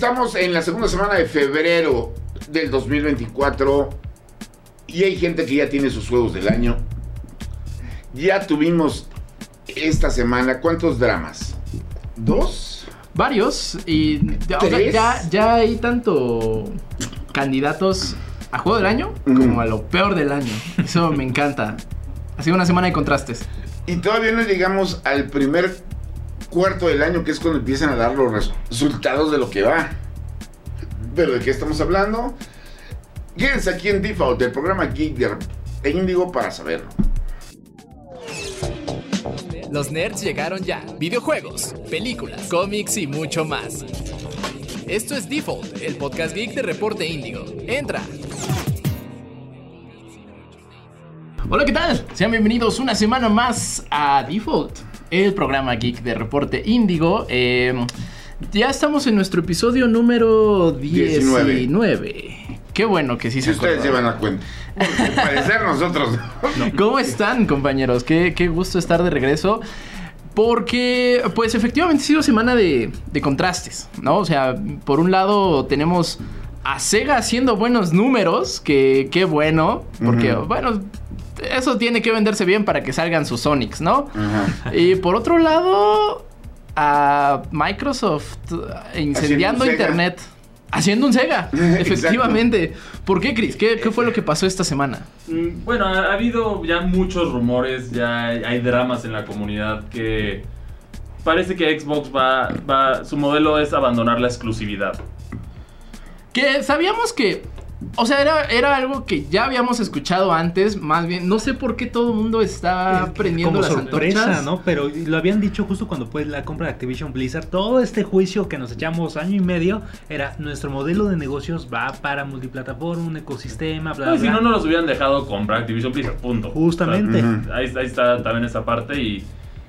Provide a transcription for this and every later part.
Estamos en la segunda semana de febrero del 2024 y hay gente que ya tiene sus juegos del año. Ya tuvimos esta semana, ¿cuántos dramas? ¿Dos? Varios. Y ya, o sea, ¿Tres? ya, ya hay tanto candidatos a juego del año como a lo peor del año. Eso me encanta. Ha sido una semana de contrastes. Y todavía no llegamos al primer cuarto del año, que es cuando empiezan a dar los res- resultados de lo que va. Pero ¿de qué estamos hablando? Quédense aquí en Default, del programa Geek de de Indigo para saberlo. Los nerds llegaron ya. Videojuegos, películas, cómics y mucho más. Esto es Default, el podcast geek de Reporte Índigo. Entra. Hola, ¿qué tal? Sean bienvenidos una semana más a Default, el programa geek de Reporte Índigo. Eh, ya estamos en nuestro episodio número 19. 19. Qué bueno que sí Si se ustedes llevan a cuenta. Porque parecer nosotros. ¿Cómo están, compañeros? Qué, qué gusto estar de regreso. Porque, pues efectivamente ha sido semana de, de contrastes, ¿no? O sea, por un lado tenemos a Sega haciendo buenos números, que qué bueno, porque, bueno, eso tiene que venderse bien para que salgan sus Sonics, ¿no? Ajá. Y por otro lado, a Microsoft incendiando Haciendo un Sega. Internet. Haciendo un Sega, efectivamente. ¿Por qué, Chris? ¿Qué, qué fue lo que pasó esta semana? Mm, Bueno, ha, ha habido ya muchos rumores, ya hay, hay dramas en la comunidad que parece que Xbox va, va, su modelo es abandonar la exclusividad. Que sabíamos que. O sea, era, era algo que ya habíamos escuchado antes, más bien. No sé por qué todo el mundo está prendiendo como las sorpresa, antorchas. ¿no? Pero lo habían dicho justo cuando fue la compra de Activision Blizzard. Todo este juicio que nos echamos año y medio era nuestro modelo de negocios va para multiplataforma, un ecosistema, bla, No, si no, no los hubieran dejado comprar Activision Blizzard, punto. Justamente. O sea, ahí, ahí está también esa parte y,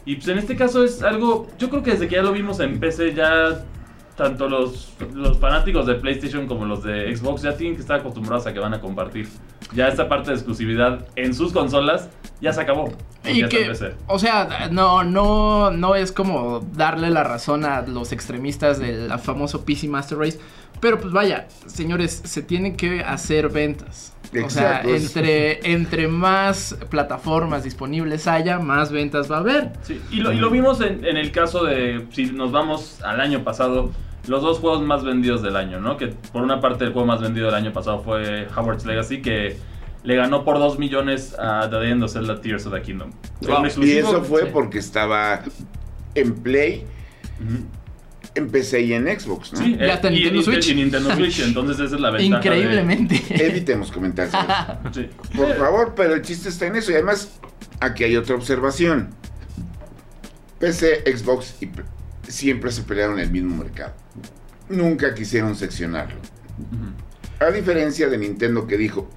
y pues en este caso es algo, yo creo que desde que ya lo vimos en PC ya tanto los, los fanáticos de PlayStation como los de Xbox ya tienen que estar acostumbrados a que van a compartir. Ya esta parte de exclusividad en sus consolas ya se acabó. Y que, PC. o sea, no, no, no es como darle la razón a los extremistas del famoso PC Master Race. Pero pues vaya, señores, se tienen que hacer ventas. O sea, entre, entre más plataformas disponibles haya, más ventas va a haber. Sí, y, lo, y lo vimos en, en el caso de, si nos vamos al año pasado, los dos juegos más vendidos del año, ¿no? Que por una parte el juego más vendido del año pasado fue Howard's Legacy, que le ganó por 2 millones a The Legend of Zelda Tears of the Kingdom. Y eso fue sí. porque estaba en Play, Ujú. en PC y en Xbox, ¿no? Sí, Y eh, hasta y, Nintendo y- Switch. y Nintendo Switch, entonces esa es la ventaja. de- Increíblemente. Evitemos comentarios. Sí. Por favor, pero el chiste está en eso. Y además, aquí hay otra observación. PC, Xbox y siempre se pelearon en el mismo mercado. Nunca quisieron seccionarlo. A diferencia de Nintendo que dijo,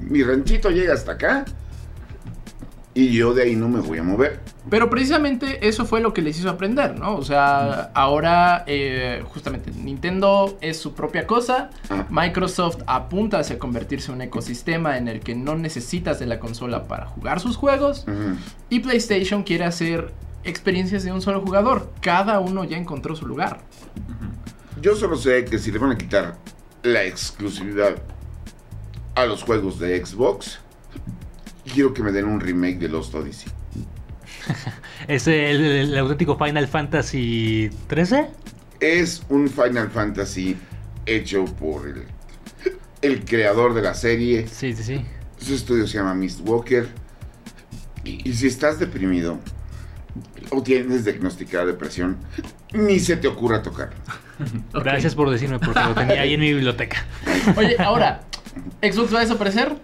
mi ranchito llega hasta acá y yo de ahí no me voy a mover. Pero precisamente eso fue lo que les hizo aprender, ¿no? O sea, ahora eh, justamente Nintendo es su propia cosa, Ah. Microsoft apunta hacia convertirse en un ecosistema en el que no necesitas de la consola para jugar sus juegos y PlayStation quiere hacer experiencias de un solo jugador. Cada uno ya encontró su lugar. Yo solo sé que si le van a quitar la exclusividad a los juegos de Xbox, quiero que me den un remake de Lost Odyssey. Es el, el auténtico Final Fantasy 13. Es un Final Fantasy hecho por el, el creador de la serie. Sí, sí, sí. Su estudio se llama Mistwalker. Y, y si estás deprimido o tienes diagnosticada depresión, ni se te ocurra tocarlo. Ok. Gracias por decirme porque lo tenía ahí en mi biblioteca. Oye, ahora, ¿Xbox va a desaparecer?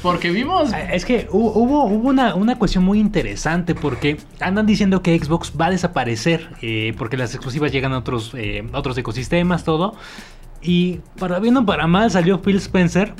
Porque vimos... Ah, Es que hu- hubo, hubo una, una cuestión muy interesante porque andan diciendo que Xbox va a desaparecer eh, porque las exclusivas llegan a otros, eh, a otros ecosistemas, todo. Y para bien o para mal salió Phil Spencer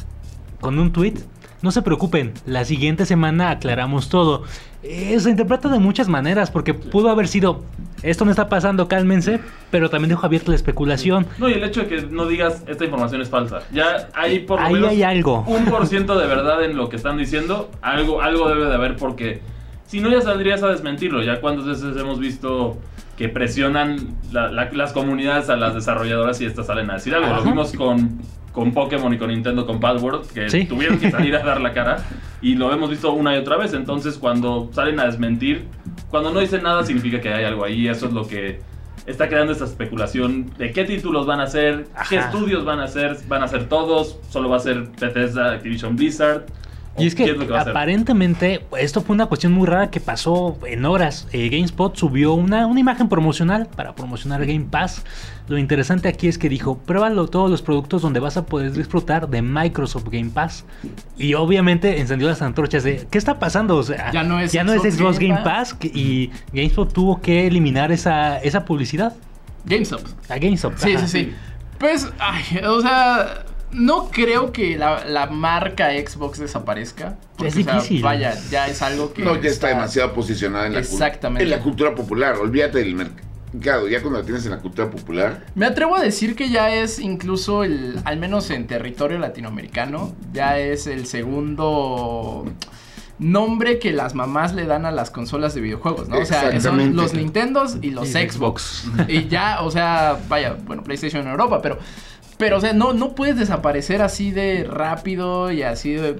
con un tweet. No se preocupen, la siguiente semana aclaramos todo. Eh, se interpreta de muchas maneras porque pudo haber sido esto no está pasando, cálmense, pero también dejo abierta la especulación. No, y el hecho de que no digas esta información es falsa. Ya hay por lo Ahí menos hay algo. un por ciento de verdad en lo que están diciendo. Algo, algo debe de haber porque si no ya saldrías a desmentirlo. Ya cuántas veces hemos visto que presionan la- la- las comunidades a las desarrolladoras y estas salen a decir algo. Lo vimos con, con Pokémon y con Nintendo con Password, que Sí. tuvieron que salir a dar la cara y lo hemos visto una y otra vez. Entonces, cuando salen a desmentir, cuando no dicen nada, significa que hay algo ahí. Eso es lo que está creando esta especulación de qué títulos van a hacer, qué estudios van a hacer, van a ser todos, solo va a ser Bethesda, Activision Blizzard. Y es que, aparentemente esto fue una cuestión muy rara que pasó en horas. Eh, GameSpot subió una, una imagen promocional para promocionar Game Pass. Lo interesante aquí es que dijo, pruébalo todos los productos donde vas a poder disfrutar de Microsoft Game Pass. Y obviamente encendió las antorchas de, ¿qué está pasando? O sea, Ya no es ya no es Xbox Game Game Pass y GameSpot tuvo que eliminar esa, esa publicidad GameStop. a GameStop. Sí, Ajá. sí, sí. Pues, ay, o sea, no creo que la, la marca Xbox desaparezca. porque, Es o sea, difícil. vaya, ya es algo que. No, ya está demasiado posicionada en la, Exactamente. en la cultura popular. Olvídate del mercado. Ya cuando la tienes en la cultura popular, Me atrevo a decir que ya es incluso el, al menos en territorio latinoamericano, ya es el segundo nombre que las mamás le dan a las consolas de videojuegos, ¿no? O sea, que son los Nintendos y los Y Xbox. y ya, o sea, vaya, bueno, PlayStation en Europa, pero pero o sea, no no puedes desaparecer así de rápido y así de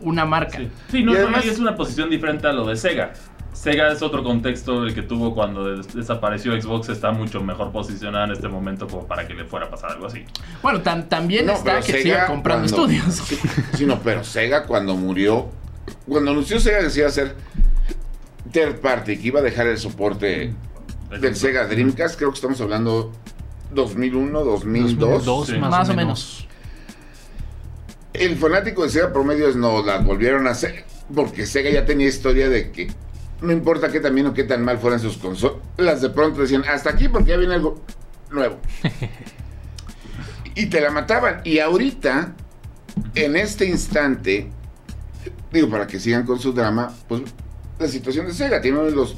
una marca. Sí, Sí, no, Y además- es una posición diferente a lo de Sega. Sega es otro contexto el que tuvo cuando des- desapareció Xbox, está mucho mejor posicionada en este momento como para que le fuera a pasar algo así. Bueno, tam- también No, está que Sega siga comprando cuando- estudios. Sí, sí, no, pero Sega cuando murió, cuando anunció Sega que se iba a hacer third party, que iba a dejar el soporte del Sega Dreamcast, creo que estamos hablando 2001, 2002. 2002, Sí. más, Más o menos. El fanático de Sega promedio es no las volvieron a hacer, porque Sega ya tenía historia de que no importa qué tan bien o qué tan mal fueran sus consolas, de pronto decían, hasta aquí porque ya viene algo nuevo. y te la mataban. Y ahorita, en este instante, digo, para que sigan con su drama, pues la situación de Sega tiene uno de los...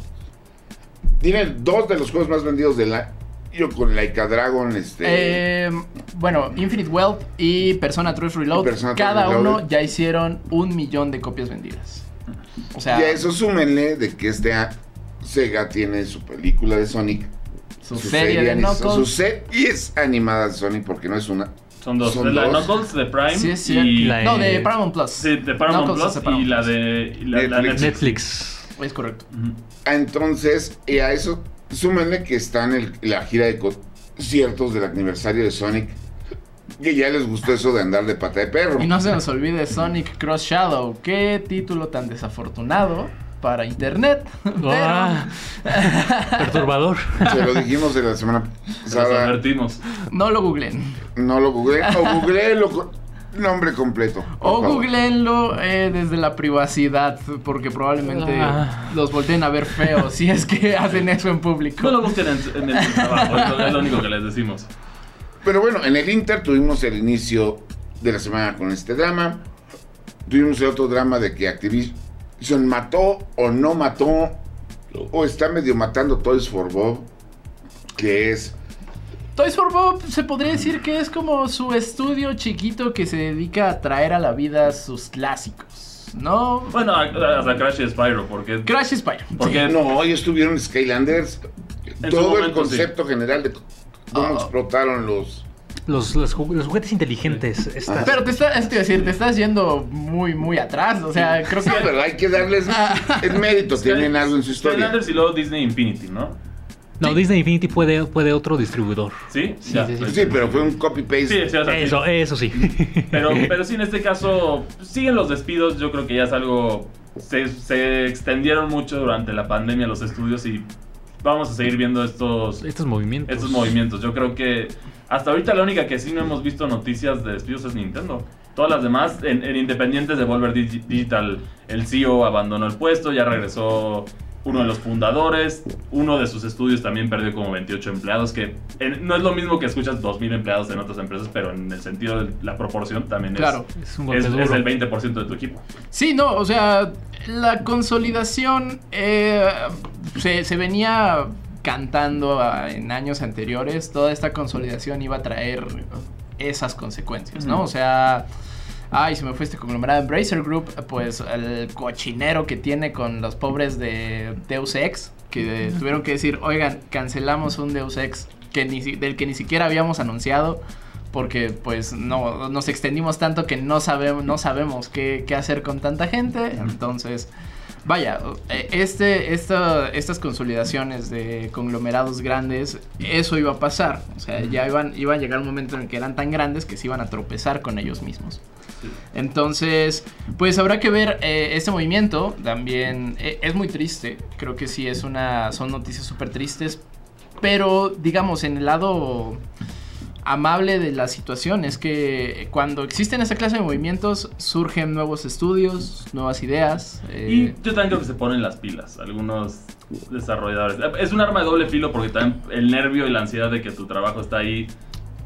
Tiene dos de los juegos más vendidos del año con Laika Dragon, este... Eh, bueno, Infinite Wealth y Persona 3 Reload, Y Persona 3 cada Reloaded. uno ya hicieron un millón de copias vendidas. O sea, Y a eso súmenle de que este Sega tiene su película de Sonic, su, serie de ani- Knuckles. sus series animadas de Sonic, porque no es una. Son dos, Son la de. Knuckles de Prime Sí, cierto. y La- No, de Paramount Plus. sí, de Paramount Knuckles Plus de Paramount y la de y la, la Netflix. Netflix. Netflix. Es correcto. Ah, Entonces, y a eso súmenle que está en el- la gira de conciertos del aniversario de Sonic, que ya les gustó eso de andar de pata de perro. Y no se nos olvide Sonic Cross Shadow. Qué título tan desafortunado para internet. Pero Ah, perturbador. Se lo dijimos de la semana pasada. advertimos. no lo googleen. No lo googleé, o nombre completo. O favor. googleenlo eh, desde la privacidad, porque probablemente Ah. los volteen a ver feo si es que hacen eso en público. No lo busquen en, en el trabajo, es lo único que les decimos. Pero bueno, en el Inter tuvimos el inicio de la semana con este drama. Tuvimos el otro drama de que Activision mató o no mató o está medio matando Toys for Bob, que es Toys for Bob se podría decir que es como su estudio chiquito que se dedica a traer a la vida sus clásicos, ¿no? Bueno, hasta Crash y Spyro, porque Crash y Spyro. Porque- no, hoy estuvieron Skylanders. En Todo el concepto general de cómo Ah. explotaron los Los, los, ju- los juguetes inteligentes. estas- Pero te está, es que decir, te estás yendo muy, muy atrás. O sea, creo que. No, pero hay que darles el mérito, tienen algo en su historia. Skylanders y luego Disney Infinity, ¿no? No, Disney Infinity puede, puede otro distribuidor. ¿Sí? Sí, Ya, sí, sí. pues- Sí, pero fue un copy-paste. Sí, sí, o sea, sí. Eso, eso sí. Pero, pero sí, en este caso, siguen los despidos. Yo creo que ya es algo. Se, se extendieron mucho durante la pandemia los estudios y vamos a seguir viendo estos, Estos movimientos. estos movimientos. Yo creo que hasta ahorita la única que sí no hemos visto noticias de despidos es Nintendo. Todas las demás, en, en Independientes de Volver Digi- Digital, el CEO abandonó el puesto, ya regresó uno de los fundadores, uno de sus estudios también perdió como 28 empleados, que en- no es lo mismo que escuchas 2.000 empleados en otras empresas, pero en el sentido de la proporción también es, Claro. Es un golpe es, es el 20% de tu equipo. Sí, no, o sea, la consolidación eh, se, se venía cantando ah, en años anteriores. Toda esta consolidación iba a traer esas consecuencias, ¿no? O sea. Ay, se me fue este conglomerado Embracer Group, pues el cochinero que tiene con los pobres de Deus Ex, que tuvieron que decir, oigan, cancelamos un Deus Ex que ni, si- del que ni siquiera habíamos anunciado porque pues no nos extendimos tanto que no sabemos no sabemos qué, qué hacer con tanta gente entonces vaya eh, este esta- estas consolidaciones de conglomerados grandes eso iba a pasar. O sea ya iban iba a llegar un momento en el que eran tan grandes que se iban a tropezar con ellos mismos entonces, pues habrá que ver eh, este movimiento. También eh, es muy triste. Creo que sí es una. Son noticias súper tristes. Pero, digamos, en el lado amable de la situación es que cuando existen esa clase de movimientos surgen nuevos estudios, nuevas ideas. eh, Y yo también creo que se ponen las pilas algunos desarrolladores. Es un arma de doble filo porque también el nervio y la ansiedad de que tu trabajo está ahí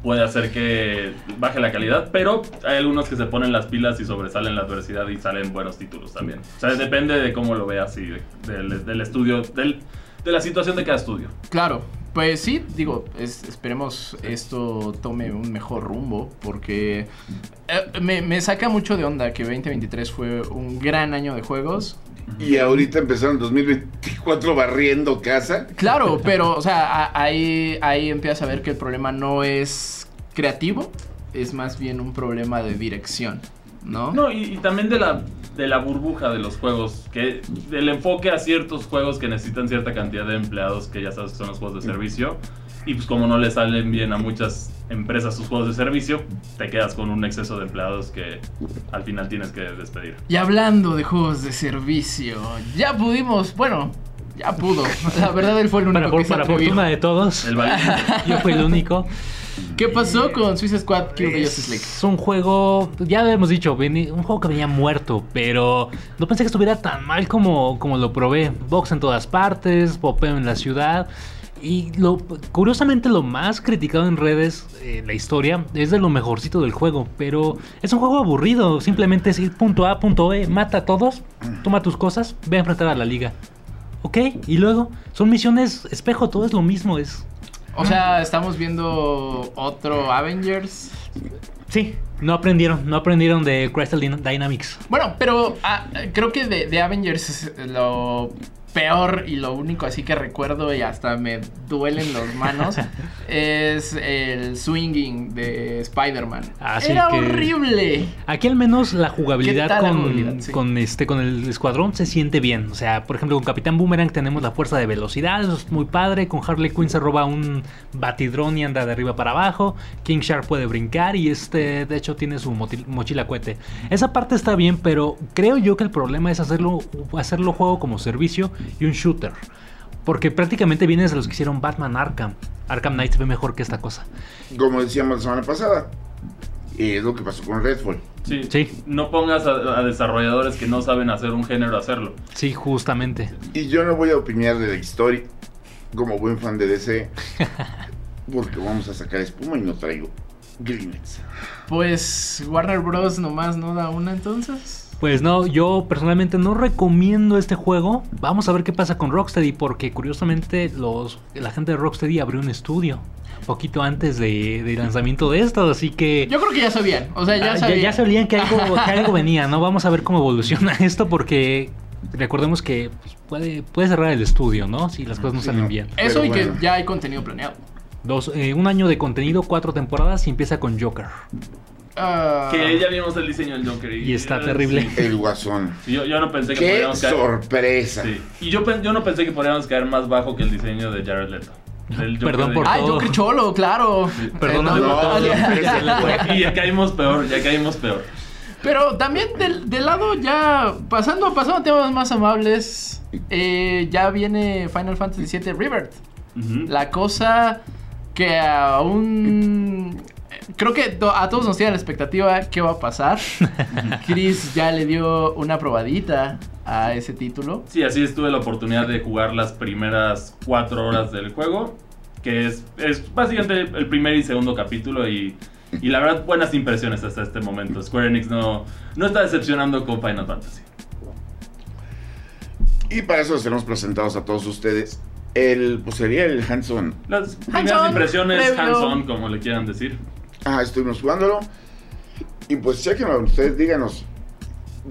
puede hacer que baje la calidad, pero hay algunos que se ponen las pilas y sobresalen la adversidad y salen buenos títulos también. O sea, depende de cómo lo veas y de- del, estudio, del, de la situación de cada estudio. Claro, pues sí, digo, es- esperemos esto tome un mejor rumbo porque eh, me, me saca mucho de onda que 2023 fue un gran año de juegos. Y ahorita empezaron 2024 barriendo casa. Claro, pero, o sea, a- ahí, ahí empiezas a ver que el problema no es creativo, es más bien un problema de dirección, ¿no? No, y, y también de la, de la burbuja de los juegos, que del enfoque a ciertos juegos que necesitan cierta cantidad de empleados, que ya sabes que son los juegos de servicio, y pues como no le salen bien a muchas empresas sus juegos de servicio, te quedas con un exceso de empleados que al final tienes que despedir. Y hablando de juegos de servicio, ya pudimos, bueno, ya pudo. La verdad, él fue el único Para, por- que se para fortuna de todos, El valiente. yo fui el único. ¿Qué pasó con Suicide Squad Kill the Justice League? Es un juego, ya hemos dicho, un juego que venía muerto, pero no pensé que estuviera tan mal como, como lo probé. Box en todas partes, popeo en la ciudad. Y lo, curiosamente lo más criticado en redes, eh, la historia, es de lo mejorcito del juego. Pero es un juego aburrido. Simplemente es ir punto A, punto E, mata a todos, toma tus cosas, ve a enfrentar a la liga. Ok, y luego son misiones espejo, todo es lo mismo. Es O sea, estamos viendo otro Avengers. Sí, no aprendieron, no aprendieron de Crystal Dyn- Dynamics. Bueno, pero ah, creo que de, de Avengers lo peor y lo único así que recuerdo y hasta me duelen las manos es el swinging de Spider-Man. Así Era que- horrible. Aquí al menos la ¿Qué jugabilidad la con, jugabilidad? Sí. con este con el escuadrón se siente bien. O sea, por ejemplo, con Capitán Boomerang tenemos la fuerza de velocidad, eso es muy padre. Con Harley Quinn se roba un batidrón y anda de arriba para abajo. King Shark puede brincar y este, de hecho, tiene su mochila cohete. Esa parte está bien, pero creo yo que el problema es hacerlo, hacerlo juego como servicio y un shooter. Porque prácticamente vienes de los que hicieron Batman Arkham. Arkham Knight se ve mejor que esta cosa. Como decíamos la semana pasada. Y es lo que pasó con Redfall. Sí. Sí. No pongas a, a desarrolladores que no saben hacer un género a hacerlo. Sí, justamente. Y yo no voy a opinar de la historia como buen fan de DC. Porque vamos a sacar espuma y no traigo Greenets. Pues Warner Bros. nomás no da una entonces. Pues no, yo personalmente no recomiendo este juego. Vamos a ver qué pasa con Rocksteady, porque curiosamente los, la gente de Rocksteady abrió un estudio poquito antes de, del lanzamiento de esto, así que Yo creo que ya sabían. O sea, ya ah, sabían. ya sabían que algo, que algo venía, ¿no? Vamos a ver cómo evoluciona esto, porque recordemos que pues, puede, puede cerrar el estudio, ¿no? Si las cosas no Sí, salen no. bien. Eso Pero y que ya hay contenido planeado. Dos, eh, un año de contenido, cuatro temporadas y empieza con Joker. Ah, Que ya vimos el diseño del Joker. Y está terrible. sí. El Guasón. Sí, Yo, yo no pensé que ¡Qué podríamos caer. sorpresa! Sí. Y yo, yo no pensé que podríamos caer más bajo que el diseño de Jared Leto. Perdón por Ay, todo. Joker Cholo, claro. Perdóname por No, todo. no, Ya- ya- Y ya caímos peor, ya caímos peor. Pero también del, del lado ya, pasando, pasando a temas más amables, eh, ya viene Final Fantasy VII Rebirth. La cosa que aún... Creo que to- a todos nos tiene la expectativa qué va a pasar. Chris ya le dio una probadita a ese título. Sí, así es, tuve la oportunidad de jugar las primeras cuatro horas del juego, que es, es básicamente el primer y segundo capítulo y, y la verdad buenas impresiones hasta este momento. Square Enix no, no está decepcionando con Final Fantasy. Y para eso los tenemos presentados a todos ustedes. El, pues sería el Hanson. Las primeras impresiones hands-on, como le quieran decir. Ah, estuvimos jugándolo. Y pues chequenlo, ustedes díganos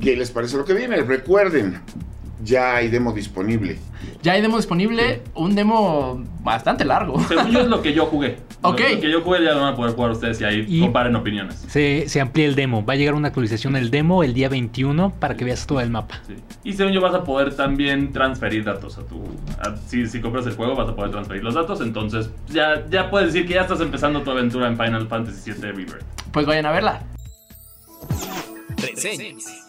qué les parece lo que viene. Recuerden, ya hay demo disponible. Ya hay demo disponible, un demo bastante largo. Según yo es lo que yo jugué. Ok. Lo, que yo jugué ya lo van a poder jugar ustedes y ahí Y- comparen opiniones. Se, se amplía el demo. Va a llegar una actualización del demo el día 21 para que veas todo el mapa. Sí. Y según yo vas a poder también transferir datos a tu... a- si, si compras el juego vas a poder transferir los datos, entonces ya, ya puedes decir que ya estás empezando tu aventura en Final Fantasy VII Rebirth. Pues vayan a verla. Reseñas.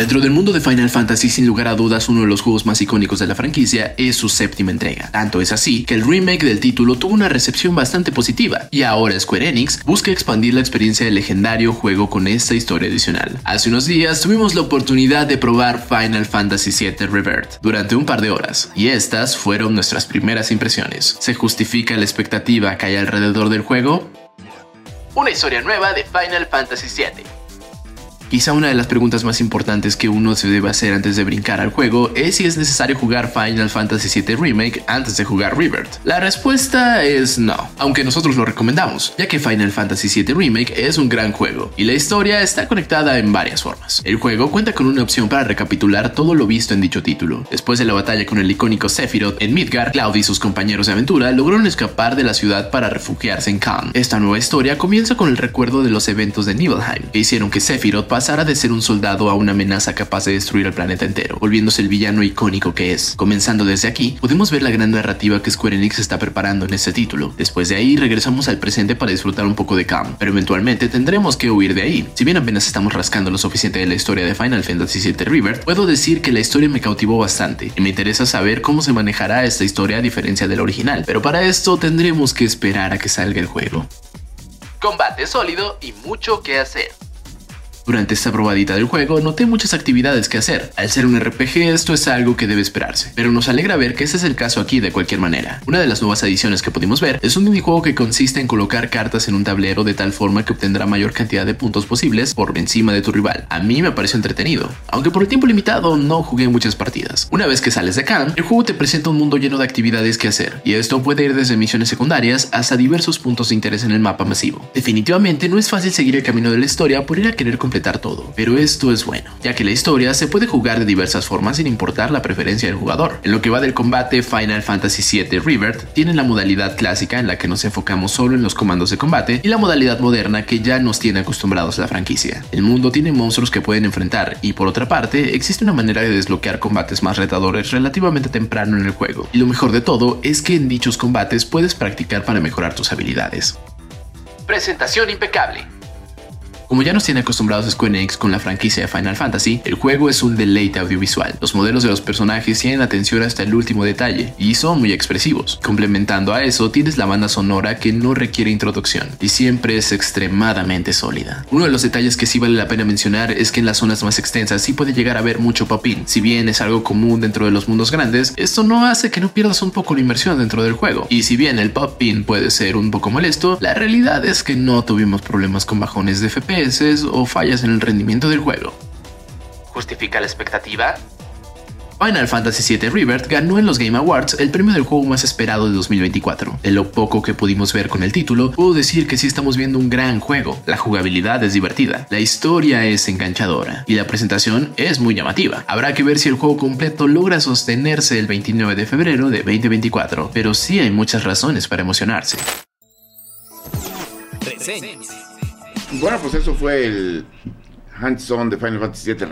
Dentro del mundo de Final Fantasy, sin lugar a dudas, uno de los juegos más icónicos de la franquicia es su séptima entrega. Tanto es así que el remake del título tuvo una recepción bastante positiva, y ahora Square Enix busca expandir la experiencia del legendario juego con esta historia adicional. Hace unos días tuvimos la oportunidad de probar Final Fantasy VII Rebirth durante un par de horas, y estas fueron nuestras primeras impresiones. ¿Se justifica la expectativa que hay alrededor del juego? Una historia nueva de Final Fantasy VII. Quizá una de las preguntas más importantes que uno se debe hacer antes de brincar al juego es si es necesario jugar Final Fantasy VII Remake antes de jugar Rebirth. La respuesta es no, aunque nosotros lo recomendamos, ya que Final Fantasy VII Remake es un gran juego y la historia está conectada en varias formas. El juego cuenta con una opción para recapitular todo lo visto en dicho título. Después de la batalla con el icónico Sephiroth en Midgar, Cloud y sus compañeros de aventura lograron escapar de la ciudad para refugiarse en Khan. Esta nueva historia comienza con el recuerdo de los eventos de Nibelheim, que hicieron que Sephiroth pasara de ser un soldado a una amenaza capaz de destruir el planeta entero, volviéndose el villano icónico que es. Comenzando desde aquí, podemos ver la gran narrativa que Square Enix está preparando en este título. Después de ahí, regresamos al presente para disfrutar un poco de Khan, pero eventualmente tendremos que huir de ahí. Si bien apenas estamos rascando lo suficiente de la historia de Final Fantasy VII Rebirth, puedo decir que la historia me cautivó bastante y me interesa saber cómo se manejará esta historia a diferencia de la original, pero para esto tendremos que esperar a que salga el juego. Combate sólido y mucho que hacer. Durante esta probadita del juego noté muchas actividades que hacer. Al ser un RPG esto es algo que debe esperarse, pero nos alegra ver que ese es el caso aquí de cualquier manera. Una de las nuevas adiciones que pudimos ver es un minijuego que consiste en colocar cartas en un tablero de tal forma que obtendrá mayor cantidad de puntos posibles por encima de tu rival. A mí me pareció entretenido, aunque por el tiempo limitado no jugué muchas partidas. Una vez que sales de camp, el juego te presenta un mundo lleno de actividades que hacer, y esto puede ir desde misiones secundarias hasta diversos puntos de interés en el mapa masivo. Definitivamente no es fácil seguir el camino de la historia por ir a querer completar todo, pero esto es bueno, ya que la historia se puede jugar de diversas formas sin importar la preferencia del jugador. En lo que va del combate, Final Fantasy VII Rebirth tiene la modalidad clásica en la que nos enfocamos solo en los comandos de combate y la modalidad moderna que ya nos tiene acostumbrados a la franquicia. El mundo tiene monstruos que pueden enfrentar y por otra parte existe una manera de desbloquear combates más retadores relativamente temprano en el juego. Y lo mejor de todo es que en dichos combates puedes practicar para mejorar tus habilidades. Presentación impecable. Como ya nos tiene acostumbrados Square Enix con la franquicia de Final Fantasy, el juego es un deleite audiovisual. Los modelos de los personajes tienen atención hasta el último detalle y son muy expresivos. Complementando a eso, tienes la banda sonora que no requiere introducción y siempre es extremadamente sólida. Uno de los detalles que sí vale la pena mencionar es que en las zonas más extensas sí puede llegar a haber mucho pop-in. Si bien es algo común dentro de los mundos grandes, esto no hace que no pierdas un poco la inmersión dentro del juego. Y si bien el pop-in puede ser un poco molesto, la realidad es que no tuvimos problemas con bajones de O fallas en el rendimiento del juego. ¿Justifica la expectativa? Final Fantasy VII Rebirth ganó en los Game Awards el premio del juego más esperado de 2024. De lo poco que pudimos ver con el título, puedo decir que sí estamos viendo un gran juego. La jugabilidad es divertida, la historia es enganchadora y la presentación es muy llamativa. Habrá que ver si el juego completo logra sostenerse el 29 de febrero de 2024, pero sí hay muchas razones para emocionarse. Reseñas. Bueno, pues eso fue el hands-on de Final Fantasy VII.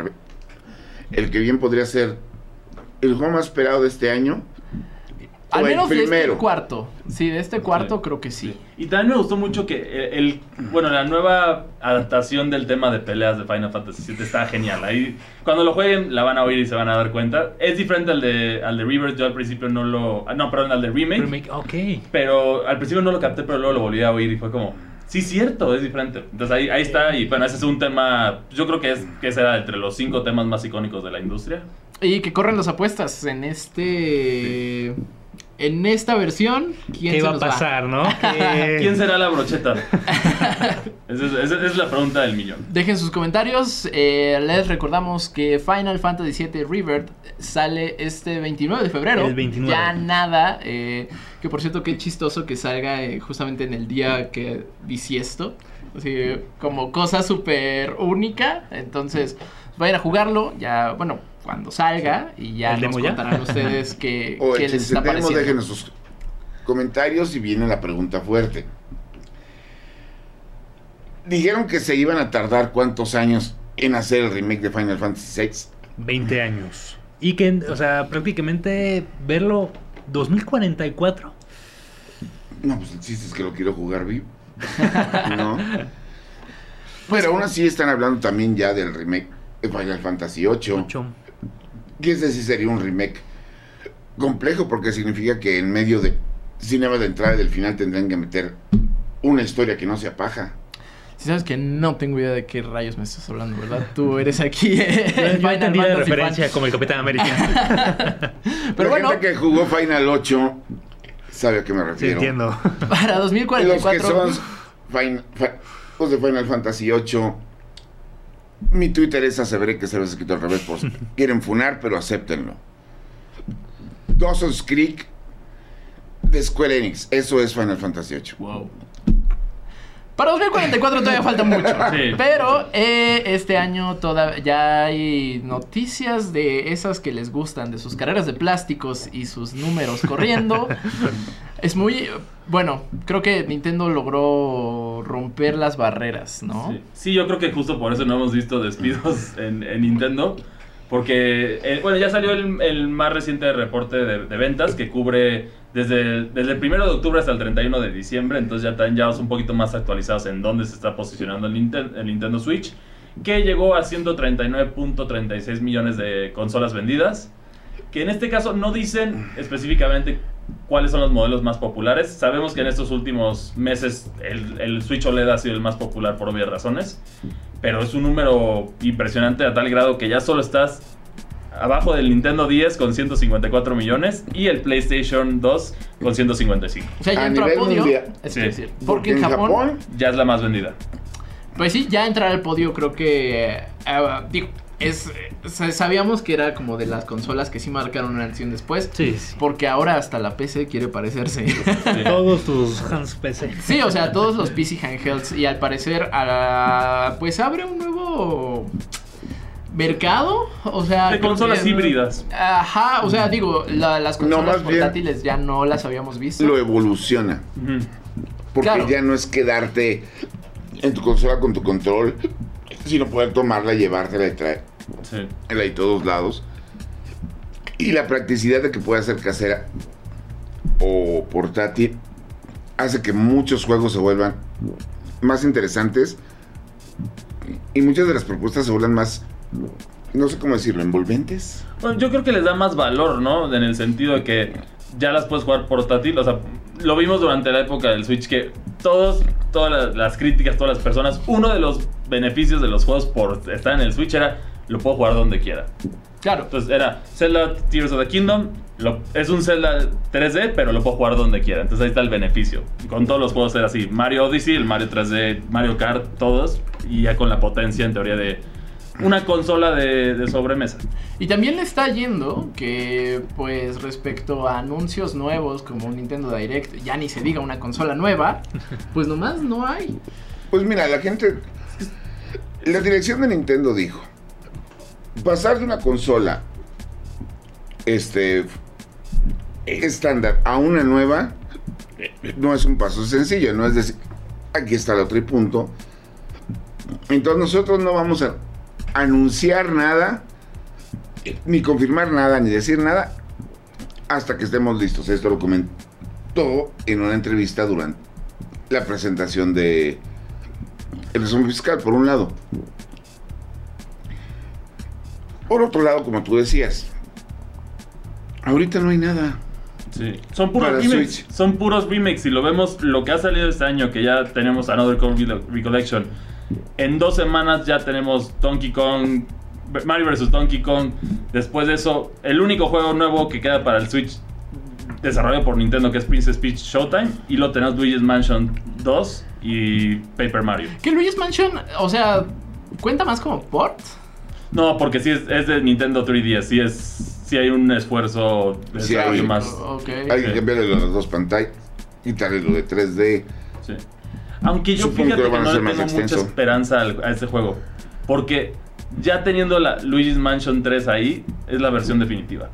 El que bien podría ser el juego más esperado de este año. Al el menos de este primero. cuarto. Sí, de este cuarto Sí. creo que sí. Y también me gustó mucho que el, el- bueno, la nueva adaptación del tema de peleas de Final Fantasy VII está genial. Ahí, cuando lo jueguen, la van a oír y se van a dar cuenta. Es diferente al de, al de Rebirth. Yo al principio no lo. ah, No, perdón, al de Remake. Remake, ok. Pero al principio no lo capté, pero luego lo volví a oír y fue como. Sí, cierto, es diferente. Entonces ahí, ahí está. Y bueno, ese es un tema. Yo creo que es que será entre los cinco temas más icónicos de la industria. Y que corren las apuestas en este. En esta versión. ¿quién ¿Qué se va a pasar, no? ¿Qué- ¿Quién será la brocheta? esa, es, esa es la pregunta del millón. Dejen sus comentarios. eh, les recordamos que Final Fantasy VII Rebirth sale este 29 de febrero. El 29. Ya nada. eh, que por cierto, qué chistoso que salga eh, justamente en el día que bisiesto. Así como cosa súper única. Entonces, vayan a jugarlo. Ya, bueno, cuando salga y ya nos ya? contarán ustedes qué, o qué el les está pareciendo. Déjenos sus comentarios y viene la pregunta fuerte. Dijeron que se iban a tardar cuántos años en hacer el remake de Final Fantasy VI. 20 años. Y que, o sea, prácticamente verlo 2044. No, pues el chiste es que lo quiero jugar vivo. no. Pero aún así están hablando también ya del remake de Final Fantasy VIII. 8. Y ese sí sería un remake complejo porque significa que en medio de cinema de entrada y del final tendrán que meter una historia que no sea paja. Si sabes que no tengo idea de qué rayos me estás hablando, ¿verdad? Tú eres aquí. Eh, yo, entendí la referencia como el Capitán América. Pero la bueno. gente que jugó Final 8 sabe a qué me refiero. Sí, entiendo. Para 2044. Los que son los de Final Fantasy 8 mi Twitter es aseveré que se lo he escrito al revés por quieren funar, pero acéptenlo. Dawson's Creek de Square Enix, eso es Final Fantasy 8. Wow. Para 2044 todavía falta mucho. Sí. Pero eh, este año toda, ya hay noticias de esas que les gustan, de sus carreras de plásticos y sus números corriendo. es muy. Bueno, creo que Nintendo logró romper las barreras, ¿no? Sí. Sí, yo creo que justo por eso no hemos visto despidos en, en Nintendo. Porque, eh, bueno, ya salió el, el más reciente reporte de, de ventas que cubre desde el, desde el 1 de octubre hasta el 31 de diciembre. Entonces ya están ya un poquito más actualizados en dónde se está posicionando el, Ninten- el Nintendo Switch. Que llegó a 139.36 millones de consolas vendidas. Que en este caso no dicen específicamente cuáles son los modelos más populares. Sabemos que en estos últimos meses el, el Switch OLED ha sido el más popular por obvias razones. Pero es un número impresionante a tal grado que ya solo estás abajo del Nintendo 10 con 154 millones y el PlayStation 2 con 155. O sea, ya A entró al nivel podio. mundial. Es Sí. decir, porque en Japón, Ya es la más vendida. Pues sí, ya entrar al podio creo que. eh, eh, digo, es, sa- sabíamos que era como de las consolas que sí marcaron una acción después. Sí, sí. Porque ahora hasta la PC quiere parecerse. Sí. Todos tus hands PC. sí, o sea, todos los PC handhelds. Y al parecer, ah, pues abre un nuevo mercado. O sea, De consolas que- híbridas. Ajá, o sea, digo, la- las No, consolas portátiles ya no las habíamos visto. Lo evoluciona. Porque Claro. ya no es quedarte en tu consola con tu control, sino poder tomarla, llevártela y traerla Sí. de todos lados. Y la practicidad de que pueda ser casera o portátil hace que muchos juegos se vuelvan más interesantes y muchas de las propuestas se vuelvan más, no sé cómo decirlo, envolventes. Bueno, yo creo que les da más valor, ¿no? En el sentido de que ya las puedes jugar portátil. O sea, lo vimos durante la época del Switch que todos, todas las, las críticas, todas las personas, uno de los beneficios de los juegos por estar en el Switch era lo puedo jugar donde quiera. Claro. Entonces era Zelda Tears of the Kingdom. lo- es un Zelda 3D, pero lo puedo jugar donde quiera. Entonces ahí está el beneficio. Con todos los juegos era así. Mario Odyssey, el Mario 3D, Mario Kart, todos. Y ya con la potencia en teoría de una consola de, de sobremesa. Y también le está yendo que, pues, respecto a anuncios nuevos como un Nintendo Direct, ya ni se diga una consola nueva, pues nomás no hay. Pues mira, la gente. La dirección de Nintendo dijo: pasar de una consola este estándar a una nueva no es un paso sencillo, no es decir, aquí está el otro y punto. Entonces nosotros no vamos a anunciar nada, ni confirmar nada, ni decir nada, hasta que estemos listos. Esto lo comentó en una entrevista durante la presentación de el resumen fiscal, por un lado. Por otro lado, como tú decías, ahorita no hay nada. Sí. Son puros remakes. Son puros remakes. Si lo vemos, lo que ha salido este año, que ya tenemos Another Kong Recollection. En dos semanas ya tenemos Donkey Kong, Mario vs. Donkey Kong. Después de eso, el único juego nuevo que queda para el Switch desarrollado por Nintendo, que es Princess Peach Showtime. Y lo tenemos Luigi's Mansion 2 y Paper Mario. Que Luigi's Mansion, o sea, cuenta más como port. No, porque sí es, es de Nintendo 3DS. Sí, es, sí hay un esfuerzo de Sí desarrollo hay. más. Ok. Hay que cambiarle las dos pantallas, quitarle lo de 3D. Sí. Aunque yo Supongo fíjate que, no le tengo mucha esperanza al- a este juego. Porque ya teniendo la Luigi's Mansion 3 ahí, es la versión definitiva.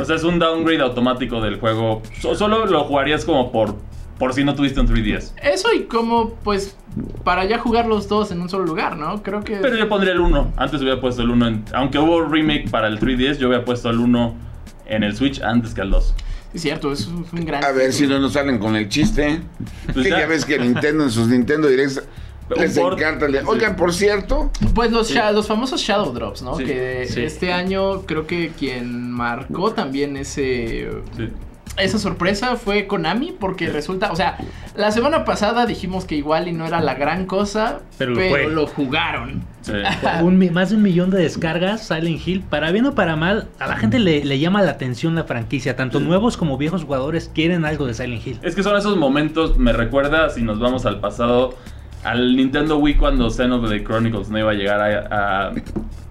O sea, es un downgrade automático del juego. So- solo lo jugarías como por, por si no tuviste un 3DS. Eso y como, pues, para ya jugar los dos en un solo lugar, ¿no? Creo que... Pero yo pondría el 1. Antes hubiera puesto el 1. en- aunque hubo remake para el 3DS, yo hubiera puesto el 1 en el Switch antes que el 2. Es cierto, es un gran... A ver si no nos salen con el chiste. Pues que ya. ya ves que Nintendo en sus Nintendo Directs les encanta. le- Sí. Oigan, por cierto, Pues los, los famosos Shadow Drops, ¿no? Sí, que sí. este año creo que quien marcó también ese... Esa sorpresa fue Konami porque resulta, o sea, la semana pasada dijimos que igual y no era la gran cosa, Pero pero, lo jugaron. Sí. Un mi- más de un millón de descargas, Silent Hill. Para bien o para mal, a la gente le, le llama la atención la franquicia. Tanto nuevos como viejos jugadores quieren algo de Silent Hill. Es que son esos momentos, me recuerda, si nos vamos al pasado, al Nintendo Wii cuando Xenoblade Chronicles no iba a llegar a, a-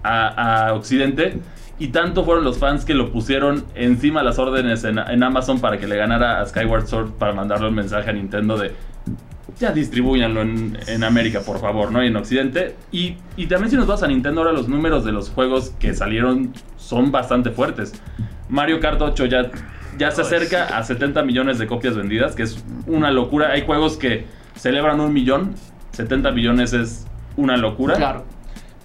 a- a Occidente. Y tanto fueron los fans que lo pusieron encima las órdenes en, en Amazon para que le ganara a Skyward Sword para mandarle un mensaje a Nintendo de ya distribuyanlo en, en América, por favor, ¿no? Y en Occidente. Y, y también si nos vas a Nintendo, ahora los números de los juegos que salieron son bastante fuertes. Mario Kart 8 ya, ya se acerca a 70 millones de copias vendidas, que es una locura. Hay juegos que celebran un millón, 70 millones es una locura. Claro.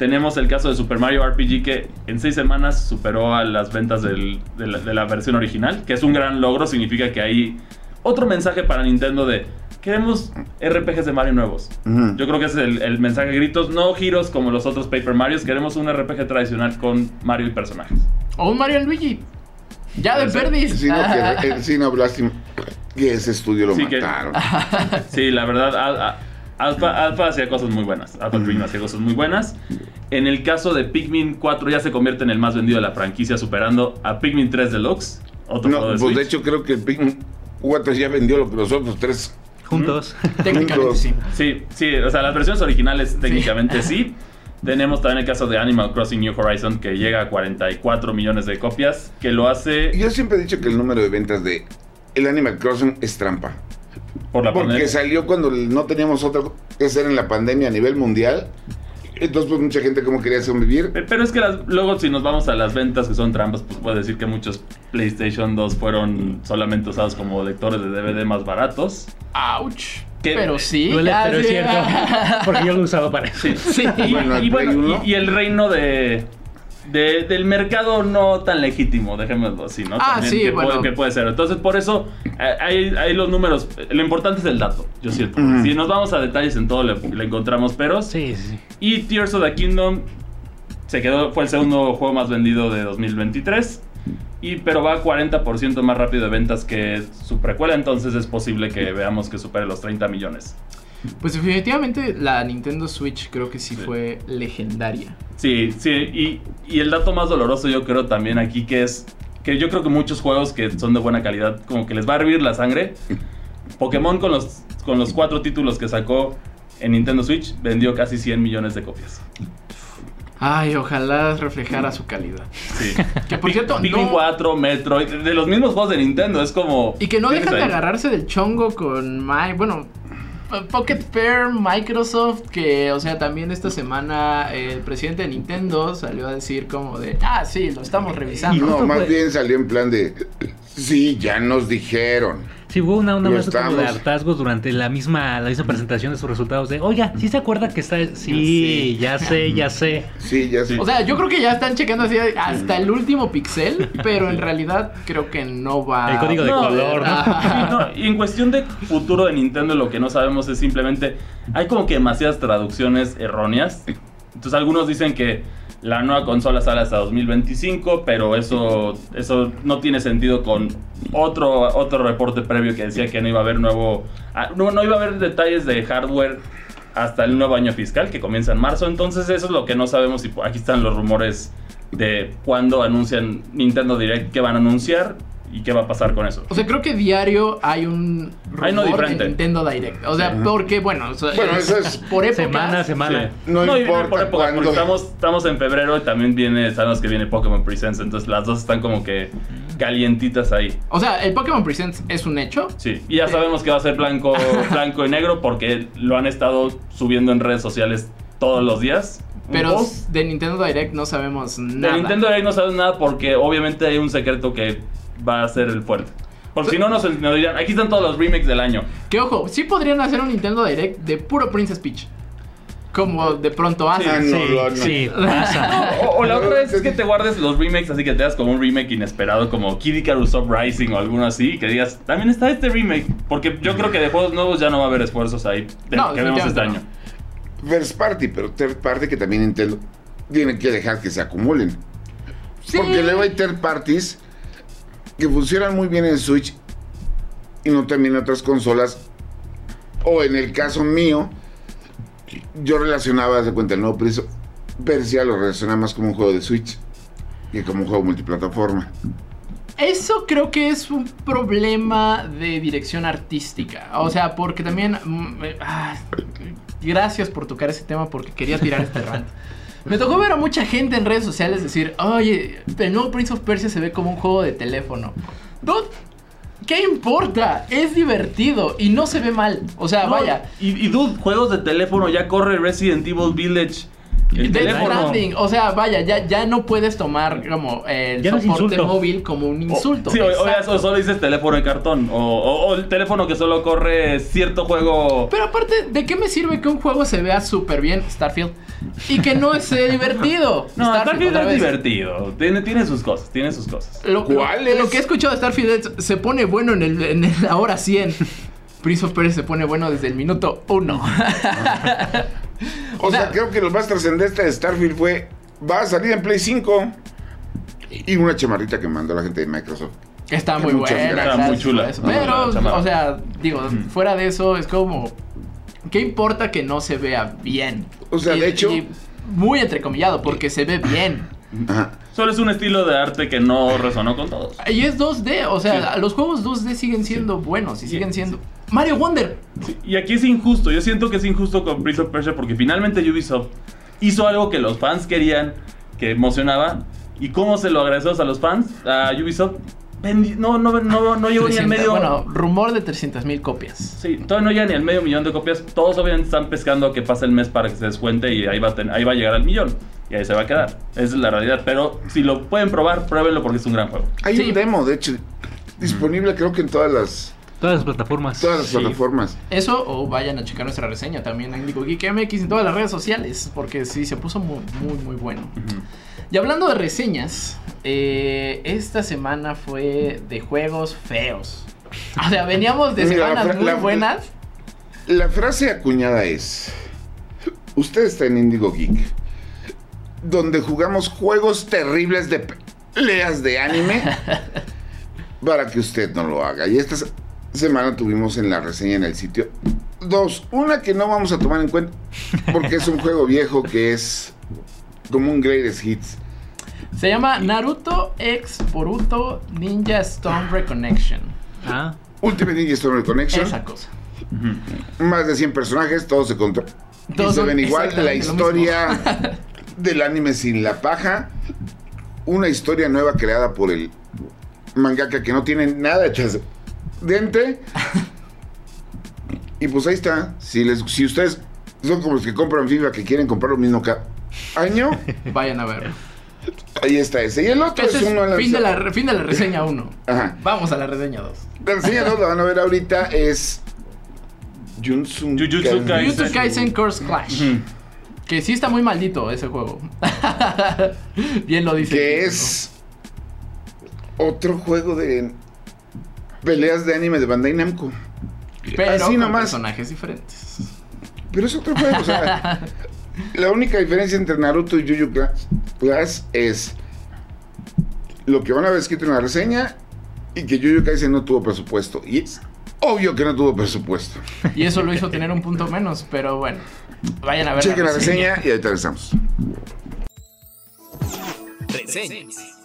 Tenemos el caso de Super Mario RPG que en seis semanas superó a las ventas del- de, la, de la versión original, que es un gran logro, significa que hay otro mensaje para Nintendo de queremos RPGs de Mario nuevos. Yo creo que ese es el, el mensaje de gritos, no giros como los otros Paper Marios, queremos un RPG tradicional con Mario y personajes. O un Mario y Luigi. Ya de perdis. sí, no, que, eh, sí, no, lástima que ese estudio lo Sí, que-. Sí, la verdad, a- Alpha, Alpha hacía cosas muy buenas. Alpha Dream hacía cosas muy buenas. En el caso de Pikmin 4 ya se convierte en el más vendido de la franquicia, superando a Pikmin 3 Deluxe. Otro No, juego de pues de hecho creo que Pikmin 4 ya vendió lo que los otros tres. Juntos. Técnicamente sí. Sí, sí, o sea, las versiones originales técnicamente sí. Tenemos también el caso de Animal Crossing New Horizon que llega a 44 millones de copias, que lo hace Yo siempre he dicho que el número de ventas de el Animal Crossing es trampa. Por la Porque pandemia. salió cuando no teníamos otra que hacer en la pandemia a nivel mundial. Entonces, pues mucha gente como quería sobrevivir. Pe- Pero es que las- luego si nos vamos a las ventas que son trampas, pues puedo decir que muchos PlayStation 2 fueron solamente usados como lectores de DVD más baratos. Ouch. ¿Qué? Pero sí. Duele, pero es cierto. Porque yo lo usaba para eso. Sí. Y, Bueno, y el reino de, de- del mercado no tan legítimo, dejémoslo así, ¿no? Ah, También sí, que, bueno. puede, que puede ser. Entonces, por eso, eh, hay, hay los números. Lo importante es el dato, yo siento. Si nos vamos a detalles en todo, le, le encontramos peros. Sí, sí, sí. Y Tears of the Kingdom se quedó, fue el segundo juego más vendido de 2023. Y, pero va 40% más rápido de ventas que su precuela, entonces es posible que veamos que supere los 30 millones. Pues definitivamente la Nintendo Switch creo que sí, Sí. fue legendaria. Sí, sí, y, y el dato más doloroso yo creo también aquí que es que yo creo que muchos juegos que son de buena calidad como que les va a hervir la sangre. Pokémon con los, con los cuatro títulos que sacó en Nintendo Switch vendió casi 100 millones de copias. Ay, ojalá reflejara su calidad. Sí. Que por cierto, no- 4, Metroid, de los mismos juegos de Nintendo, es como... Y que no dejan de agarrarse del chongo con My, bueno, Pocket Fair, Microsoft, que, o sea, también esta semana el presidente de Nintendo salió a decir como de, ah, sí, lo estamos revisando. No, más bien salió en plan de. Sí, ya nos dijeron. Sí, hubo una, una vez como de estamos- hartazgo durante la misma, la misma presentación de sus resultados de, oiga, ¿sí se acuerda que está? Sí, Sí. ya sé, ya sé. Sí, ya Sí. sé. O sea, yo creo que ya están checando así hasta el último pixel, pero en realidad creo que no va El código de No, color, ¿no? No, y en cuestión de futuro de Nintendo, lo que no sabemos es simplemente. Hay como que demasiadas traducciones erróneas. Entonces, algunos dicen que la nueva consola sale hasta 2025, pero eso, eso no tiene sentido con otro, otro reporte previo que decía que no iba a haber nuevo. ah, No, no iba a haber detalles de hardware hasta el nuevo año fiscal que comienza en marzo. Entonces, eso es lo que no sabemos. Y aquí están los rumores de cuándo anuncian Nintendo Direct que van a anunciar. ¿Y qué va a pasar con eso? O sea, creo que diario hay un Hay uno rumor diferente. de Nintendo Direct. O sea, porque, bueno, o sea, Bueno, eso es por épocas. Semana, semana. Sí. No y importa por época, porque. Estamos, estamos en febrero y también viene, sabemos que viene Pokémon Presents, entonces las dos están como que calientitas ahí. O sea, el Pokémon Presents es un hecho. Sí, y ya sabemos que va a ser blanco, blanco y negro porque lo han estado subiendo en redes sociales todos los días. Pero de Nintendo Direct no sabemos De nada. Nintendo Direct no sabes nada porque obviamente hay un secreto que va a ser el fuerte. Porque si no nos, nos dirían, aquí están todos los remakes del año. Que ojo, sí podrían hacer un Nintendo Direct de puro Princess Peach. Como de pronto hacen. Ah, no, Sí, no, no. sí, pasa. O, o la otra vez es que te guardes los remakes así que te das como un remake inesperado como Kid Icarus Uprising o alguno así que digas, también está este remake. Porque yo creo que de juegos nuevos ya no va a haber esfuerzos ahí de No, que vemos este año. First party, pero third party que también Nintendo tiene que dejar que se acumulen. Sí. Porque luego hay third parties que funcionan muy bien en Switch y no también en otras consolas. O en el caso mío, yo relacionaba, de cuenta, el nuevo Prince of Persia lo relacionaba más como un juego de Switch que como un juego multiplataforma. Eso creo que es un problema de dirección artística. O sea, porque también. mm, eh, ah, gracias por tocar ese tema porque quería tirar este rant. Me tocó ver a mucha gente en redes sociales decir: Oye, el nuevo Prince of Persia se ve como un juego de teléfono. Dude, ¿qué importa? Es divertido y no se ve mal. O sea, No, vaya. Y, y dude, juegos de teléfono ya corre Resident Evil Village. El Death. Stranding, o sea, vaya, ya, ya no puedes tomar como el Ya soporte móvil como un O- insulto. sí, o, o Exacto. so- solo dices teléfono de cartón. O, o- o el teléfono que solo corre cierto juego. Pero aparte, ¿de qué me sirve que un juego se vea súper bien, Starfield, y que no sea divertido? No, Starfield otra es divertido. Tiene, tiene sus cosas, tiene sus cosas. Lo, ¿Cuál es? lo que he escuchado de Starfield es, se pone bueno en el, en el ahora 100. Prince of Persia se pone bueno desde el minuto 1. O, O sea, sea- creo que lo más trascendente de Starfield fue, va a salir en Play 5 y una chamarrita que mandó la gente de Microsoft. Está muy buena. Está muy gracias chula. eso. Pero, o sea, digo, fuera de eso, es como. ¿Qué importa que no se vea bien? O sea, Y- de hecho- y muy entrecomillado, porque se ve bien. Ajá. Solo es un estilo de arte que no resonó con todos. Y es 2D, o sea, Sí. los juegos 2D siguen siendo buenos y siguen siendo. Mario Wonder. Sí, y aquí es injusto. Yo siento que es injusto con Prince of Persia porque finalmente Ubisoft hizo algo que los fans querían, que emocionaba. ¿Y cómo se lo agradecemos a los fans? A Ubisoft. Vendi- no, no, no, no llegó ni al 300, medio. Bueno, rumor de 300 mil copias. Sí, todavía no llega ni al medio millón de copias. Todos obviamente están pescando a que pase el mes para que se descuente y ahí va, a ten- ahí va a llegar al millón. Y ahí se va a quedar. Esa es la realidad. Pero si lo pueden probar, pruébenlo porque es un gran juego. Hay Sí. un demo, de hecho, disponible creo que en todas las, Todas las plataformas. todas las Sí. plataformas. Eso, o vayan a checar nuestra reseña también en Indigo Geek MX en todas las redes sociales, porque sí, se puso muy, muy, muy bueno. Y hablando de reseñas, eh, esta semana fue de juegos feos. O sea, veníamos de Mira, semanas muy la- buenas. La frase acuñada es, usted está en Indigo Geek, donde jugamos juegos terribles de peleas de anime para que usted no lo haga. Y esta semana tuvimos en la reseña en el sitio dos. Una que no vamos a tomar en cuenta porque es un juego viejo que es como un greatest hits. Se llama Naruto X Boruto Ninja Storm Reconnection. Ah, Ultimate Ninja Storm Connection. Esa cosa. Más de 100 personajes, todos se controlan. Y Todos se ven igual. La historia del anime sin la paja. Una historia nueva creada por el mangaka que no tiene nada trascendente. Y pues ahí está. Si, les, si ustedes son como los que compran FIFA que quieren comprar lo mismo cada año, Vayan a ver. ahí está ese. Y el otro es es uno lanzado- fin de, la, fin de la reseña 1. Ajá. Vamos a la reseña 2. La reseña 2 la van a ver ahorita. Es. Junsun Jujutsu Kaisen. Kaisen. Jujutsu Kaisen Curse Clash. Que sí está muy maldito ese juego. Bien lo dice. Que es otro juego de peleas de anime de Bandai Namco. Pero así con nomás. personajes diferentes. Pero es otro juego, o sea, la única diferencia entre Naruto y Yu Class es lo que van a ver escrito en la reseña y que Yu Yu Kaisen no tuvo presupuesto. Y es obvio que no tuvo presupuesto. Y eso lo hizo tener un punto menos, pero bueno. Vayan a ver Chequen la reseña y ahorita regresamos. Reseñas.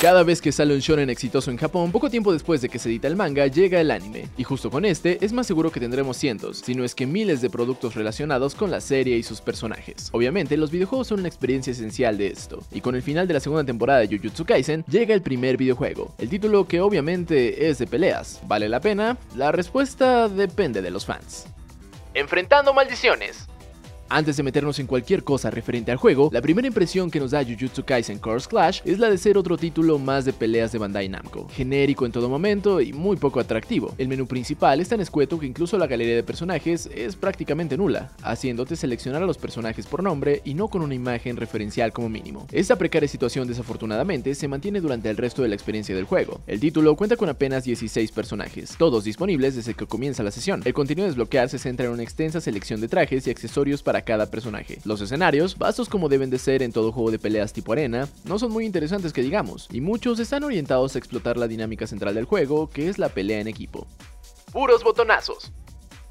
Cada vez que sale un shonen exitoso en Japón, poco tiempo después de que se edita el manga, llega el anime. Y justo con este, es más seguro que tendremos cientos, si no es que miles de productos relacionados con la serie y sus personajes. Obviamente, los videojuegos son una experiencia esencial de esto. Y con el final de la segunda temporada de Jujutsu Kaisen, llega el primer videojuego. El título que obviamente es de peleas. ¿Vale la pena? La respuesta depende de los fans. Enfrentando maldiciones. Antes de meternos en cualquier cosa referente al juego, la primera impresión que nos da Jujutsu Kaisen Curse Clash es la de ser otro título más de peleas de Bandai Namco, genérico en todo momento y muy poco atractivo. El menú principal es tan escueto que incluso la galería de personajes es prácticamente nula, haciéndote seleccionar a los personajes por nombre y no con una imagen referencial como mínimo. Esta precaria situación desafortunadamente se mantiene durante el resto de la experiencia del juego. El título cuenta con apenas 16 personajes, todos disponibles desde que comienza la sesión. El contenido de desbloquear se centra en una extensa selección de trajes y accesorios para cada personaje. Los escenarios, vastos como deben de ser en todo juego de peleas tipo arena, no son muy interesantes que digamos, y muchos están orientados a explotar la dinámica central del juego, que es la pelea en equipo. Puros botonazos.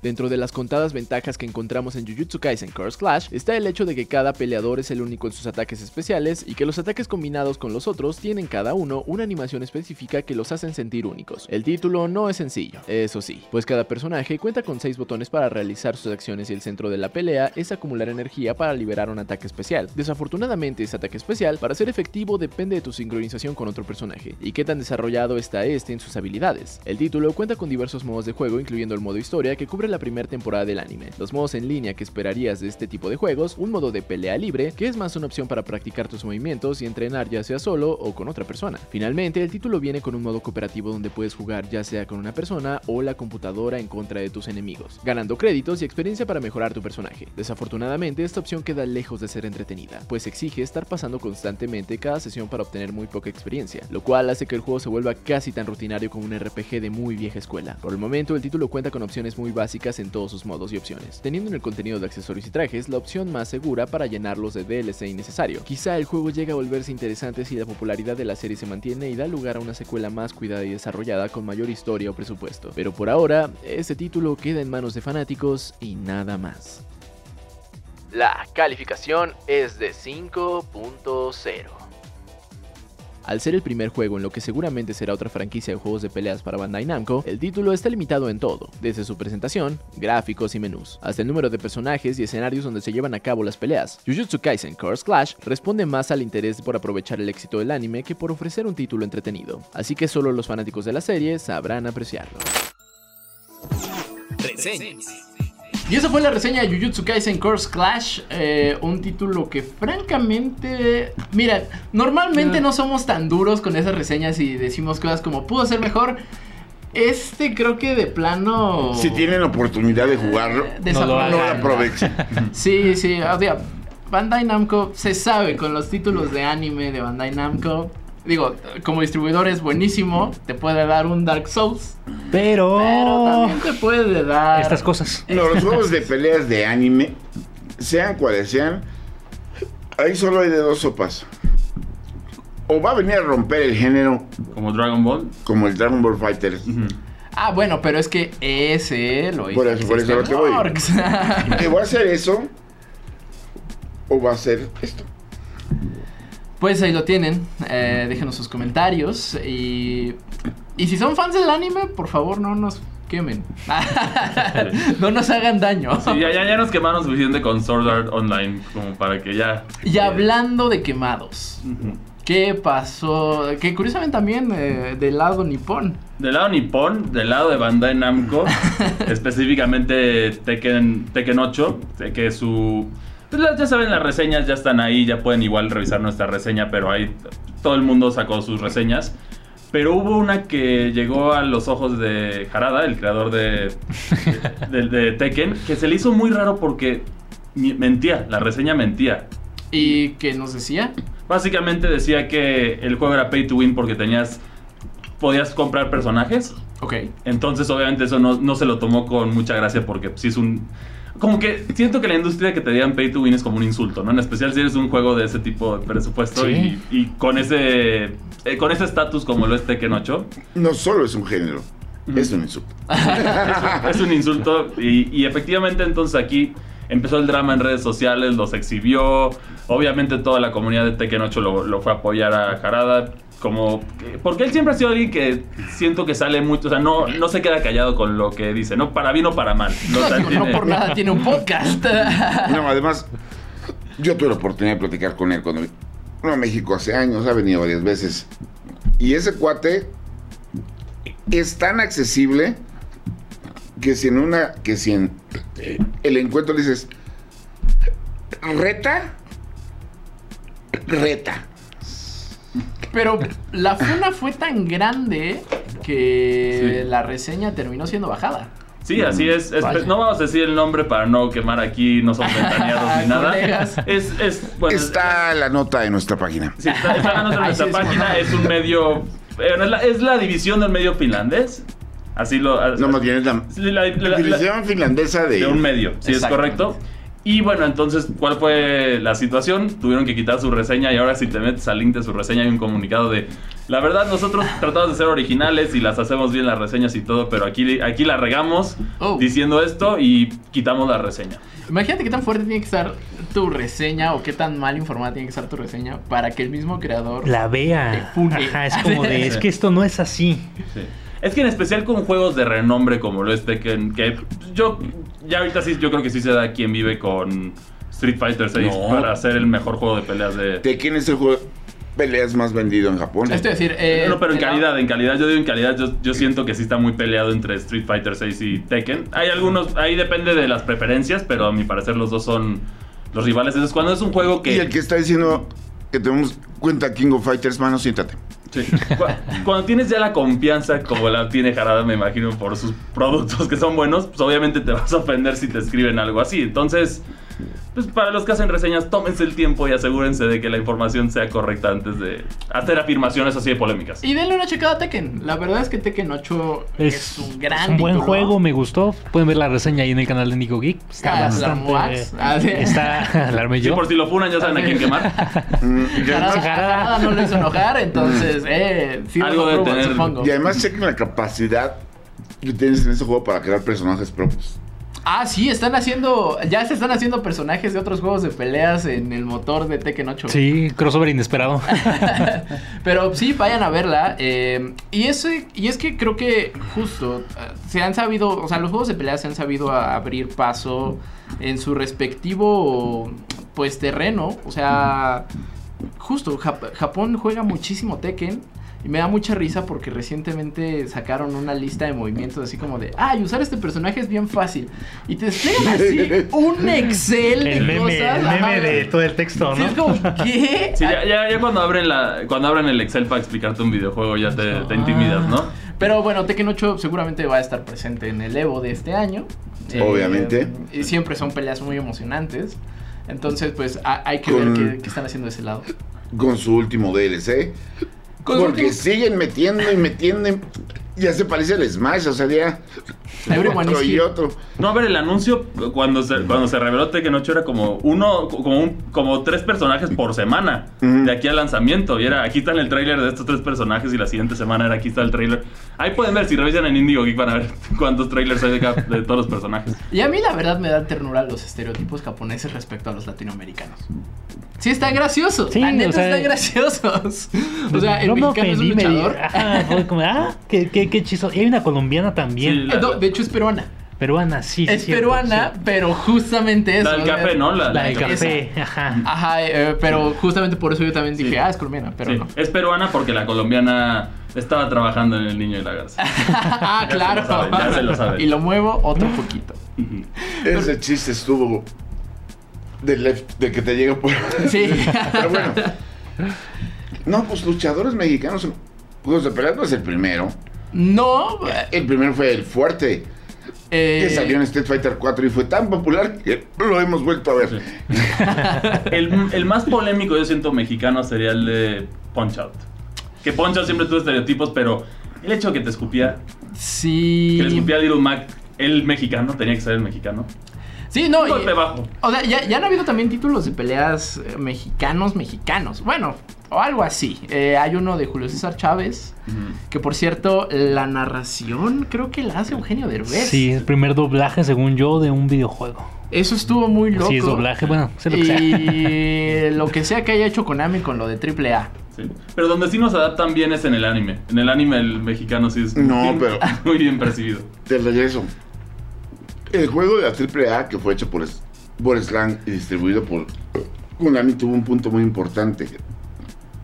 Dentro de las contadas ventajas que encontramos en Jujutsu Kaisen Curse Clash está el hecho de que cada peleador es el único en sus ataques especiales y que los ataques combinados con los otros tienen cada uno una animación específica que los hacen sentir únicos. El título no es sencillo, eso sí, pues cada personaje cuenta con 6 botones para realizar sus acciones y el centro de la pelea es acumular energía para liberar un ataque especial. Desafortunadamente ese ataque especial para ser efectivo depende de tu sincronización con otro personaje y qué tan desarrollado está este en sus habilidades. El título cuenta con diversos modos de juego incluyendo el modo historia que cubre la primera temporada del anime, los modos en línea que esperarías de este tipo de juegos, un modo de pelea libre, que es más una opción para practicar tus movimientos y entrenar ya sea solo o con otra persona. Finalmente, el título viene con un modo cooperativo donde puedes jugar ya sea con una persona o la computadora en contra de tus enemigos, ganando créditos y experiencia para mejorar tu personaje. Desafortunadamente, esta opción queda lejos de ser entretenida, pues exige estar pasando constantemente cada sesión para obtener muy poca experiencia, lo cual hace que el juego se vuelva casi tan rutinario como un RPG de muy vieja escuela. Por el momento, el título cuenta con opciones muy básicas en todos sus modos y opciones, teniendo en el contenido de accesorios y trajes la opción más segura para llenarlos de DLC innecesario. Quizá el juego llegue a volverse interesante si la popularidad de la serie se mantiene y da lugar a una secuela más cuidada y desarrollada con mayor historia o presupuesto. Pero por ahora, este título queda en manos de fanáticos y nada más. La calificación es de 5.0. Al ser el primer juego en lo que seguramente será otra franquicia de juegos de peleas para Bandai Namco, el título está limitado en todo, desde su presentación, gráficos y menús, hasta el número de personajes y escenarios donde se llevan a cabo las peleas. Jujutsu Kaisen Curse Clash responde más al interés por aprovechar el éxito del anime que por ofrecer un título entretenido, así que solo los fanáticos de la serie sabrán apreciarlo. Y esa fue la reseña de Jujutsu Kaisen Curse Clash, eh, un título que francamente, mira, normalmente no somos tan duros con esas reseñas y decimos cosas como pudo ser mejor. Este creo que de plano... Si tienen oportunidad de jugarlo, Desaprovecha. no hagan. lo aprovechen. Sí, sí, o sea, Bandai Namco se sabe con los títulos de anime de Bandai Namco. Digo, como distribuidor es buenísimo, te puede dar un Dark Souls, Pero, pero también te puede dar... estas cosas. No, los juegos de peleas de anime, sean cuales sean, ahí solo hay de dos sopas. O va a venir a romper el género Como Dragon Ball. como el Dragon Ball Fighter. Ujú. Ah, bueno, pero es que ese lo hizo Por eso- por eso lo que voy. Works. ¿Que va a hacer eso? ¿O va a hacer esto? Pues ahí lo tienen. Eh, déjenos sus comentarios. Y, y si son fans del anime, por favor no nos quemen. no nos hagan daño. Sí, ya, ya, ya nos quemaron suficiente con Sword Art Online como para que ya... Y hablando de quemados. ¿qué pasó? Que curiosamente también eh, del lado nipón. Del lado Nippon, del lado de Bandai Namco, específicamente Tekken, Tekken 8, de que su... pues ya- saben, las reseñas ya están ahí, ya pueden igual revisar nuestra reseña, pero ahí todo el mundo sacó sus reseñas. Pero hubo una que llegó a los ojos de Harada, el creador de, de, de Tekken, que se le hizo muy raro porque mentía, la reseña mentía. ¿Y qué nos decía? Básicamente decía que el juego era pay to win porque tenías... Podías comprar personajes Ok. entonces, obviamente, eso no, no se lo tomó con mucha gracia porque sí es un. Como que siento que la industria que te digan pay to win es como un insulto, ¿no? En especial si eres un juego de ese tipo de presupuesto Sí. y, y con ese eh, con ese estatus como lo es Tekken 8. No solo es un género, es un insulto. es un insulto y, y efectivamente entonces aquí empezó el drama en redes sociales, los exhibió, obviamente toda la comunidad de Tekken 8 lo, lo fue a apoyar a Harada como porque él siempre ha sido alguien que siento que sale mucho, o sea, no, no se queda callado con lo que dice, no para bien o para mal. No, tiene- por nada tiene un podcast. No, además, yo tuve la oportunidad de platicar con él cuando vino a México hace años, ha venido varias veces. Y ese cuate es tan accesible que si en una, que si en eh, el encuentro le dices, reta, reta. Pero la funa fue tan grande que Sí. la reseña terminó siendo bajada. Sí, así es. Es- Vaya. No vamos a decir el nombre para no quemar aquí, no son ventaneados ni nada. Es, es, bueno, Está la nota en nuestra página. Sí, está, está ganando en nuestra página, es un medio. es, la, es la división del medio finlandés. Así lo. No, más bien es la, la- la- la- la división finlandesa de... de un medio, sí es correcto. Y bueno, entonces, ¿cuál fue la situación? Tuvieron que quitar su reseña y ahora si te metes al link de su reseña hay un comunicado de, la verdad nosotros tratamos de ser originales y las hacemos bien las reseñas y todo, pero aquí, aquí la regamos Oh. diciendo esto y quitamos la reseña. Imagínate qué tan fuerte tiene que estar tu reseña o qué tan mal informada tiene que estar tu reseña para que el mismo creador... La vea. Te fune. Ajá, es como de, es que esto no es así. Sí. Es que en especial con juegos de renombre como lo es Tekken, que yo ya ahorita sí, yo creo que sí se da quien vive con Street Fighter 6 No. para ser el mejor juego de peleas de... Tekken es el juego de peleas más vendido en Japón. Esto es decir... eh, no, pero en calidad, en calidad, yo digo en calidad, yo, yo siento que sí está muy peleado entre Street Fighter 6 y Tekken. Hay algunos, ahí depende de las preferencias, pero a mi parecer los dos son los rivales. Entonces cuando es un juego que... Y el que está diciendo que tenemos cuenta King of Fighters, mano, siéntate. Sí. Cu- Cuando tienes ya la confianza como la tiene Jarada, me imagino, por sus productos que son buenos, pues obviamente te vas a ofender si te escriben algo así. Entonces, pues para los que hacen reseñas, tómense el tiempo y asegúrense de que la información sea correcta antes de hacer afirmaciones así de polémicas. Y denle una checada a Tekken. La verdad es que Tekken 8 es, Es, un gran es un buen título. juego, me gustó. Pueden ver la reseña ahí en el canal de Nico Geek. Está Ah, ¿la bastante. Moax? Ah, sí. Está. La Sí, yo. por si lo funan, ya saben a quién quemar. Mm, y, Jarada, además, Jarada no lo hizo enojar, entonces, eh, sí Algo de tener- supongo. y además chequen la capacidad que tienes en ese juego para crear personajes propios. Ah, sí, están haciendo, ya se están haciendo personajes de otros juegos de peleas en el motor de Tekken 8. Sí, crossover inesperado. Pero sí, vayan a verla. eh, y, ese, y es que creo que justo eh, se han sabido, o sea, los juegos de pelea se han sabido abrir paso en su respectivo, pues, terreno. O sea, justo, Jap- Japón juega muchísimo Tekken. Y me da mucha risa porque recientemente sacaron una lista de movimientos así como de, ah, y usar este personaje es bien fácil. Y te despliegan así un Excel de El meme, cosas. el meme de todo el texto, Sí, ¿no? es como, ¿qué? Sí, ya, ya, ya cuando abren la, cuando abren el Excel para explicarte un videojuego ya te, te intimidas, ¿no? Pero bueno, Tekken 8 seguramente va a estar presente en el Evo de este año. Eh, Obviamente. Y siempre son peleas muy emocionantes. Entonces, pues a- hay que Con- ver qué, qué están haciendo de ese lado. Con su último DLC. Porque último- siguen metiendo y metiendo. y- Ya se parece al Smash, o sea, ya. Everyone otro y otro. No, a ver, el anuncio cuando se, cuando se reveló Tekken 8 era como uno, como, un- como tres personajes por semana Ujú. de aquí al lanzamiento. Y era, aquí está el tráiler de estos tres personajes y la siguiente semana era aquí está el tráiler. Ahí pueden ver, si revisan en Indigo Geek van a ver cuántos trailers hay de, cada- de todos los personajes. Y a mí la verdad me dan ternura los estereotipos japoneses respecto a los latinoamericanos. Sí, están graciosos. Sí, la neta o sea- están graciosos. O sea, el no me mexicano es un me luchador. Ajá, fue como, ah, qué, qué, qué chistoso. Y hay una colombiana también. Sí, la- Eh, no, de hecho es peruana. Peruana, sí. sí, es cierto, peruana, sí. pero justamente eso. La del café, ¿no? La, La del Esa. café, ajá. Ajá, eh, pero justamente por eso yo también dije, Sí. ah, es colombiana, pero Sí, no. Es peruana porque la colombiana estaba trabajando en El Niño y la Garza. ah, Ya se claro. lo saben, ya se lo saben. Y lo muevo otro poquito. Ese chiste estuvo. De, left, de que te llega por. Sí. Pero bueno. No, pues luchadores mexicanos juegos de pelea no es el primero. no. El primero fue el fuerte. eh, Que salió en Street Fighter 4 y fue tan popular que lo hemos vuelto a ver. Sí. El, el más polémico, yo siento, mexicano sería el de Punch Out. Que Punch Out siempre tuvo estereotipos, pero el hecho de que te escupía, Sí. que le escupía a Little Mac, el mexicano, tenía que ser el mexicano. Sí, no. Un y- golpe bajo. o sea, ya, ya han habido también títulos de peleas eh, mexicanos, mexicanos. Bueno, o algo así. Eh, hay uno de Julio César Chávez. Que por cierto, la narración creo que la hace Eugenio Derbez. Sí, el primer doblaje, según yo, de un videojuego. Eso estuvo muy loco. Sí, es doblaje, bueno, sé lo que sea. Y lo que sea que haya hecho Konami con lo de AAA. Sí. Pero donde sí nos adaptan bien es en el anime. En el anime el mexicano sí es No, muy, pero- muy bien percibido. Te regreso. El juego de la AAA que fue hecho por, por Slang y distribuido por Konami tuvo un punto muy importante.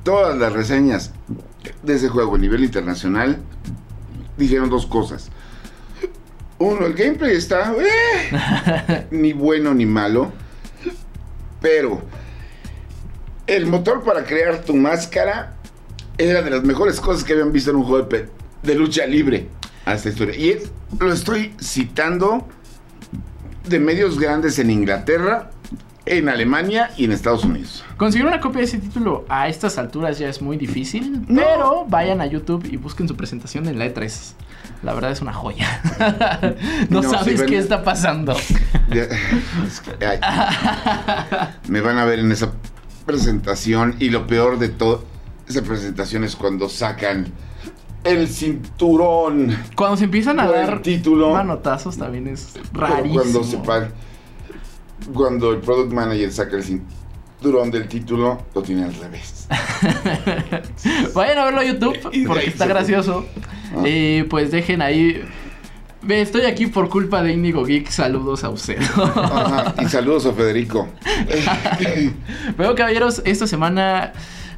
Todas las reseñas de ese juego a nivel internacional dijeron dos cosas. Uno, el gameplay está eh, ni bueno ni malo, pero el motor para crear tu máscara era de las mejores cosas que habían visto en un juego de, lucha libre a esta historia. Y lo estoy citando de medios grandes en Inglaterra, en Alemania y en Estados Unidos. Conseguir una copia de ese título a estas alturas ya es muy difícil, No. pero vayan a YouTube y busquen su presentación en la E3. La verdad es una joya. no, No, sabes si qué está pasando. Ay, me van a ver en esa presentación y lo peor de todo esa presentación es cuando sacan el cinturón Cuando se empiezan a dar título. manotazos también es rarísimo. Cuando se pa- cuando el product manager saca el cinturón del título, lo tiene al revés. Vayan a verlo a YouTube porque está gracioso. Ah. Y pues dejen ahí. Estoy aquí por culpa de Indigo Geek. Saludos a usted. Ajá, Y saludos a Federico. Pero caballeros, esta semana.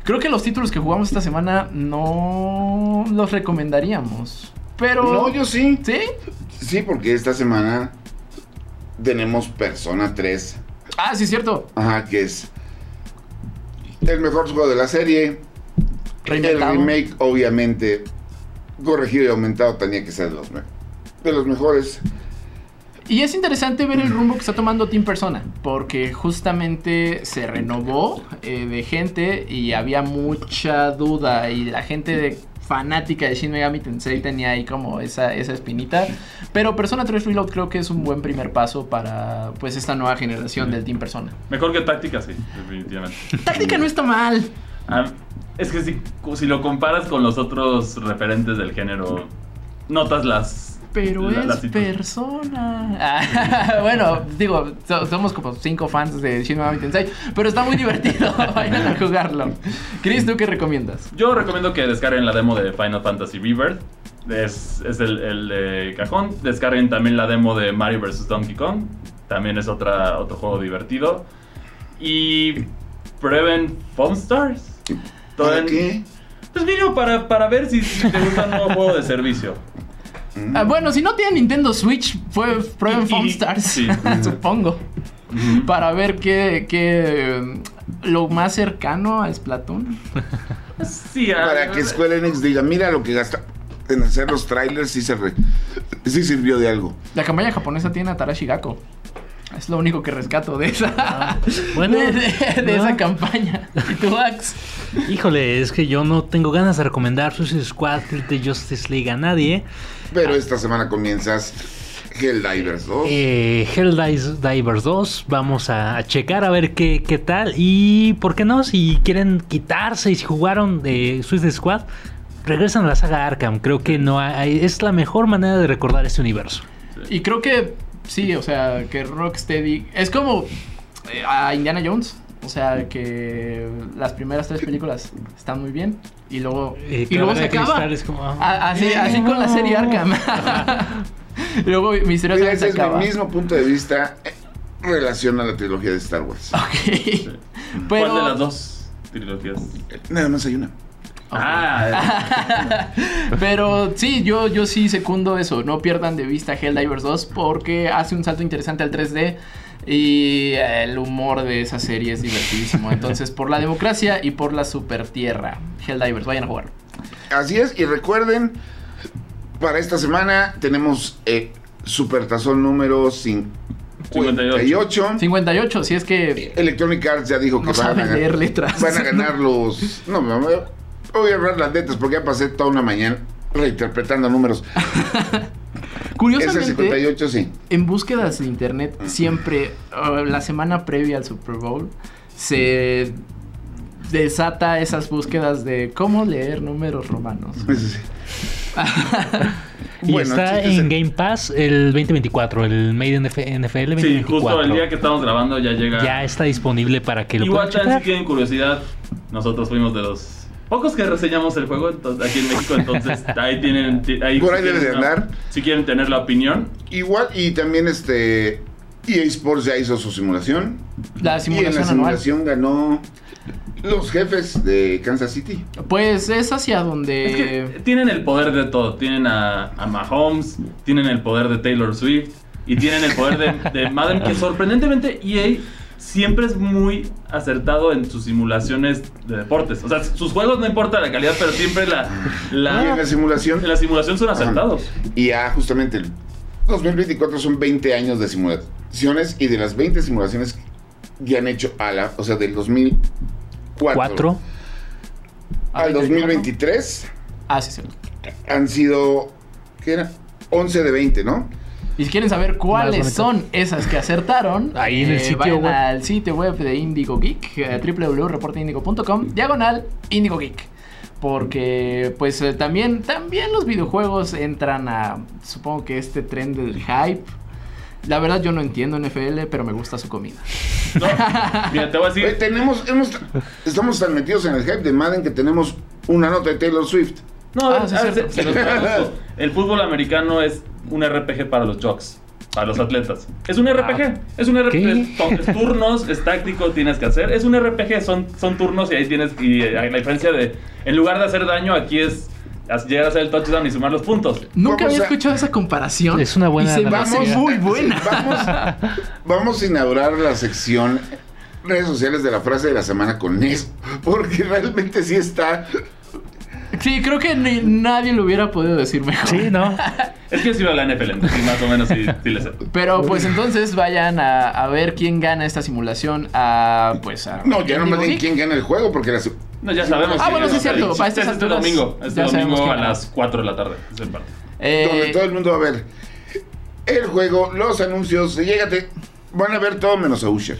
Creo que los títulos que jugamos esta semana no los recomendaríamos. Pero. No, yo sí. ¿Sí? Sí, porque esta semana tenemos Persona 3. Ah, sí, es cierto. Ajá, que es el mejor juego de la serie. Reinventado. El remake, obviamente, corregido y aumentado, tenía que ser de los, me- de los mejores. Y es interesante ver el rumbo que está tomando Team Persona, porque justamente se renovó eh, de gente y había mucha duda y la gente de- fanática de Shin Megami Tensei tenía ahí como esa, esa espinita. Pero Persona 3 Reload creo que es un buen primer paso para pues esta nueva generación del Team Persona. Mejor que táctica, sí, definitivamente. Táctica no está mal. Ah, es que si, si lo comparas con los otros referentes del género, notas las. Pero la- es persona. Ah, bueno, digo, so- somos como cinco fans de Shin Megami Tensei, pero está muy divertido. Vayan a jugarlo. Chris, ¿tú qué recomiendas? Yo recomiendo que descarguen la demo de Final Fantasy Rebirth. Es, es el, el de cajón. Descarguen también la demo de Mario vs. Donkey Kong. También es otra, otro juego divertido. Y prueben Foam Stars. ¿Para qué? Pues mínimo para, para ver si, si te gusta un nuevo juego de servicio. Ah, bueno, si no tienen Nintendo Switch, fue prueben Foam Stars, sí. supongo. Para ver qué, qué, mm, lo más cercano a Splatoon. Sí, Para que Square Enix diga, mira lo que gasta en hacer los trailers, sí, se re- sí sirvió de algo. La campaña japonesa tiene a Tarashi Gako. Es lo único que rescato de esa, bueno, de, de- de no. esa campaña. ¿Y tú, Ax? Híjole, es que yo no tengo ganas de recomendar Suicide Squad de Justice League a nadie. Pero esta semana comienzas Helldivers 2. Eh, Helldivers 2, vamos a, a checar a ver qué, qué tal. Y por qué no, si quieren quitarse y si jugaron de Suicide Squad, regresan a la saga Arkham. Creo que no hay, es la mejor manera de recordar este universo. Y creo que sí, o sea, que Rocksteady. Es como eh, a Indiana Jones. O sea, que las primeras tres películas están muy bien. Y luego, Eh, y luego se acaba. Es como, ah. A- Así, así con la serie Arkham. y luego Mira, misteriosamente se ese es acaba. mi mismo punto de vista en relación a la trilogía de Star Wars. Ok. Pero. ¿Cuál de las dos trilogías? Nada más hay una. Ah, Pero sí, yo, yo sí secundo eso. No pierdan de vista Helldivers 2 porque hace un salto interesante al 3D. Y el humor de esa serie es divertidísimo. Entonces, por la democracia y por la super tierra. Helldivers, vayan a jugar. Así es, y recuerden, para esta semana tenemos eh, Supertazón número 58. 58, si es que Electronic Arts ya dijo que no van, a, leer letras. van a ganar los... No, voy a- voy a hablar las letras porque ya pasé toda una mañana reinterpretando números. Curiosamente, 58, sí. en búsquedas de internet, siempre, uh, la semana previa al Super Bowl, se desata esas búsquedas de cómo leer números romanos. Sí. Y Bueno, está chiste en Game Pass el 2024, el Made in NFL 2024. sí, justo el día que estamos grabando ya llega. Ya está disponible para que lo Igual puedan si tienen curiosidad, nosotros fuimos de los pocos que reseñamos el juego entonces, aquí en México, entonces ahí tienen. ti- Ahí Por si ahí debe quieren de andar. Si quieren tener la opinión. Igual, y también este EA Sports ya hizo su simulación. La y en simulación la anual. simulación ganó los jefes de Kansas City. Pues es hacia Es donde. que tienen el poder de todo. Tienen a, a Mahomes, tienen el poder de Taylor Swift y tienen el poder de, de Madden, que sorprendentemente EA siempre es muy acertado en sus simulaciones de deportes. O sea, sus juegos no importa la calidad, pero siempre la, y en la, la simulación. en la simulación son acertados. Y ya justamente el 2024 son 20 años de simulaciones y de las 20 simulaciones que han hecho a la, o sea, del 2004 Cuatro. al 2023 Ah, sí, sí. han sido, ¿qué era? 11 de 20, ¿no? Y si quieren saber cuáles son esas que acertaron, eh, Ahí en el sitio vayan web. al sitio web de Indigo Geek, eh, www.reporteindigo.com, diagonal Indigo Geek. Porque, pues eh, también, también los videojuegos entran a, supongo que este tren del hype. La verdad, yo no entiendo NFL, pero me gusta su comida. No, mira, te voy a Oye, decir. tenemos, hemos- estamos tan metidos en el hype de Madden que tenemos una nota de Taylor Swift. No, Ah, sí, a es ver, cierto. se- se los traduzco. El fútbol americano es un RPG para los jocks, para los atletas. Es un RPG, es un RPG. ¿Qué? Son- es turnos, es táctico, tienes que hacer. Es un RPG, son, son turnos y ahí tienes. Y eh, la diferencia de. En lugar de hacer daño, aquí es llegar a hacer el touchdown y sumar los puntos. Nunca Vamos había a- escuchado esa comparación. Es una buena Y se analogía. muy buena. Vamos, vamos a inaugurar la sección redes sociales de la frase de la semana con eso. Porque realmente sí está. Sí, creo que ni- nadie lo hubiera podido decir mejor. Sí, ¿no? Es que si va la NFL, entonces más o menos sí, sí le sé. Pero pues entonces vayan a, a ver quién gana esta simulación a pues a No, ya no me Geek. quién gana el juego porque la. No, ya sabemos. Ah, bueno, sí es cierto, para este alturas domingo. Este ya sabemos domingo a las 4 de la tarde. Es el partido. Eh, donde todo el mundo va a ver el juego, los anuncios. Llégate. Van a ver todo menos a Usher.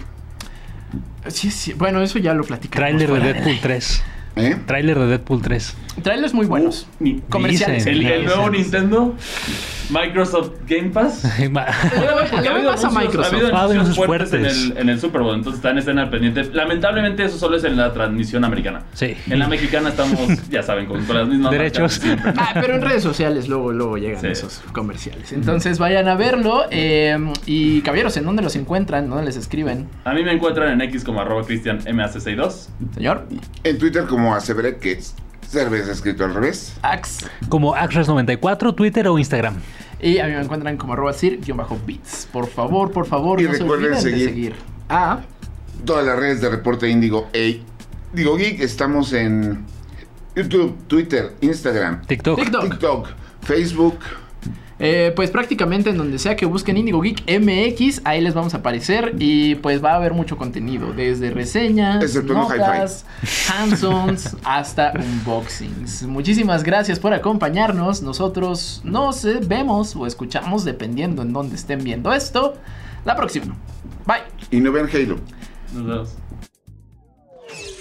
sí, sí, bueno, eso ya lo platicamos. Tráiler de Deadpool 3. ¿Eh? Tráiler de Deadpool 3. Trailers muy buenos. Mi- Comerciales. dicen. El, el nuevo. Nintendo, Microsoft Game Pass. Le voy- le voy más a Microsoft. Ha habido Ah, anuncios anuncios fuertes, En, el, en el Super Bowl, entonces están estén al pendiente. Lamentablemente eso solo es en la transmisión americana. Sí. En la mexicana estamos, ya saben, con, con las mismas Derechos. Ah, pero en redes sociales luego, luego llegan Sí. esos comerciales. Entonces vayan a verlo. eh, y caballeros, ¿en dónde los encuentran? ¿Dónde les escriben? A mí me encuentran en X como arroba cristian MAC62. Señor, En Twitter, como aseveré que es cerveza escrito al revés. Ax. Como Axres94, Twitter o Instagram. Y a mí me encuentran como arroba sir-bits. Por favor, por favor, Y no se recuerden olviden seguir. de seguir. Ah, Todas las redes de Reporte Índigo e Digo Geek. Estamos en YouTube, Twitter, Instagram, TikTok. TikTok. TikTok, Facebook. Eh, pues prácticamente en donde sea que busquen Indigo Geek MX, ahí les vamos a aparecer y pues va a haber mucho contenido, desde reseñas, Excepto no notas, hands-ons hasta unboxings. Muchísimas gracias por acompañarnos. Nosotros nos eh, vemos o escuchamos dependiendo en donde estén viendo esto. La próxima. Bye. Y no vean Halo. Nos vemos.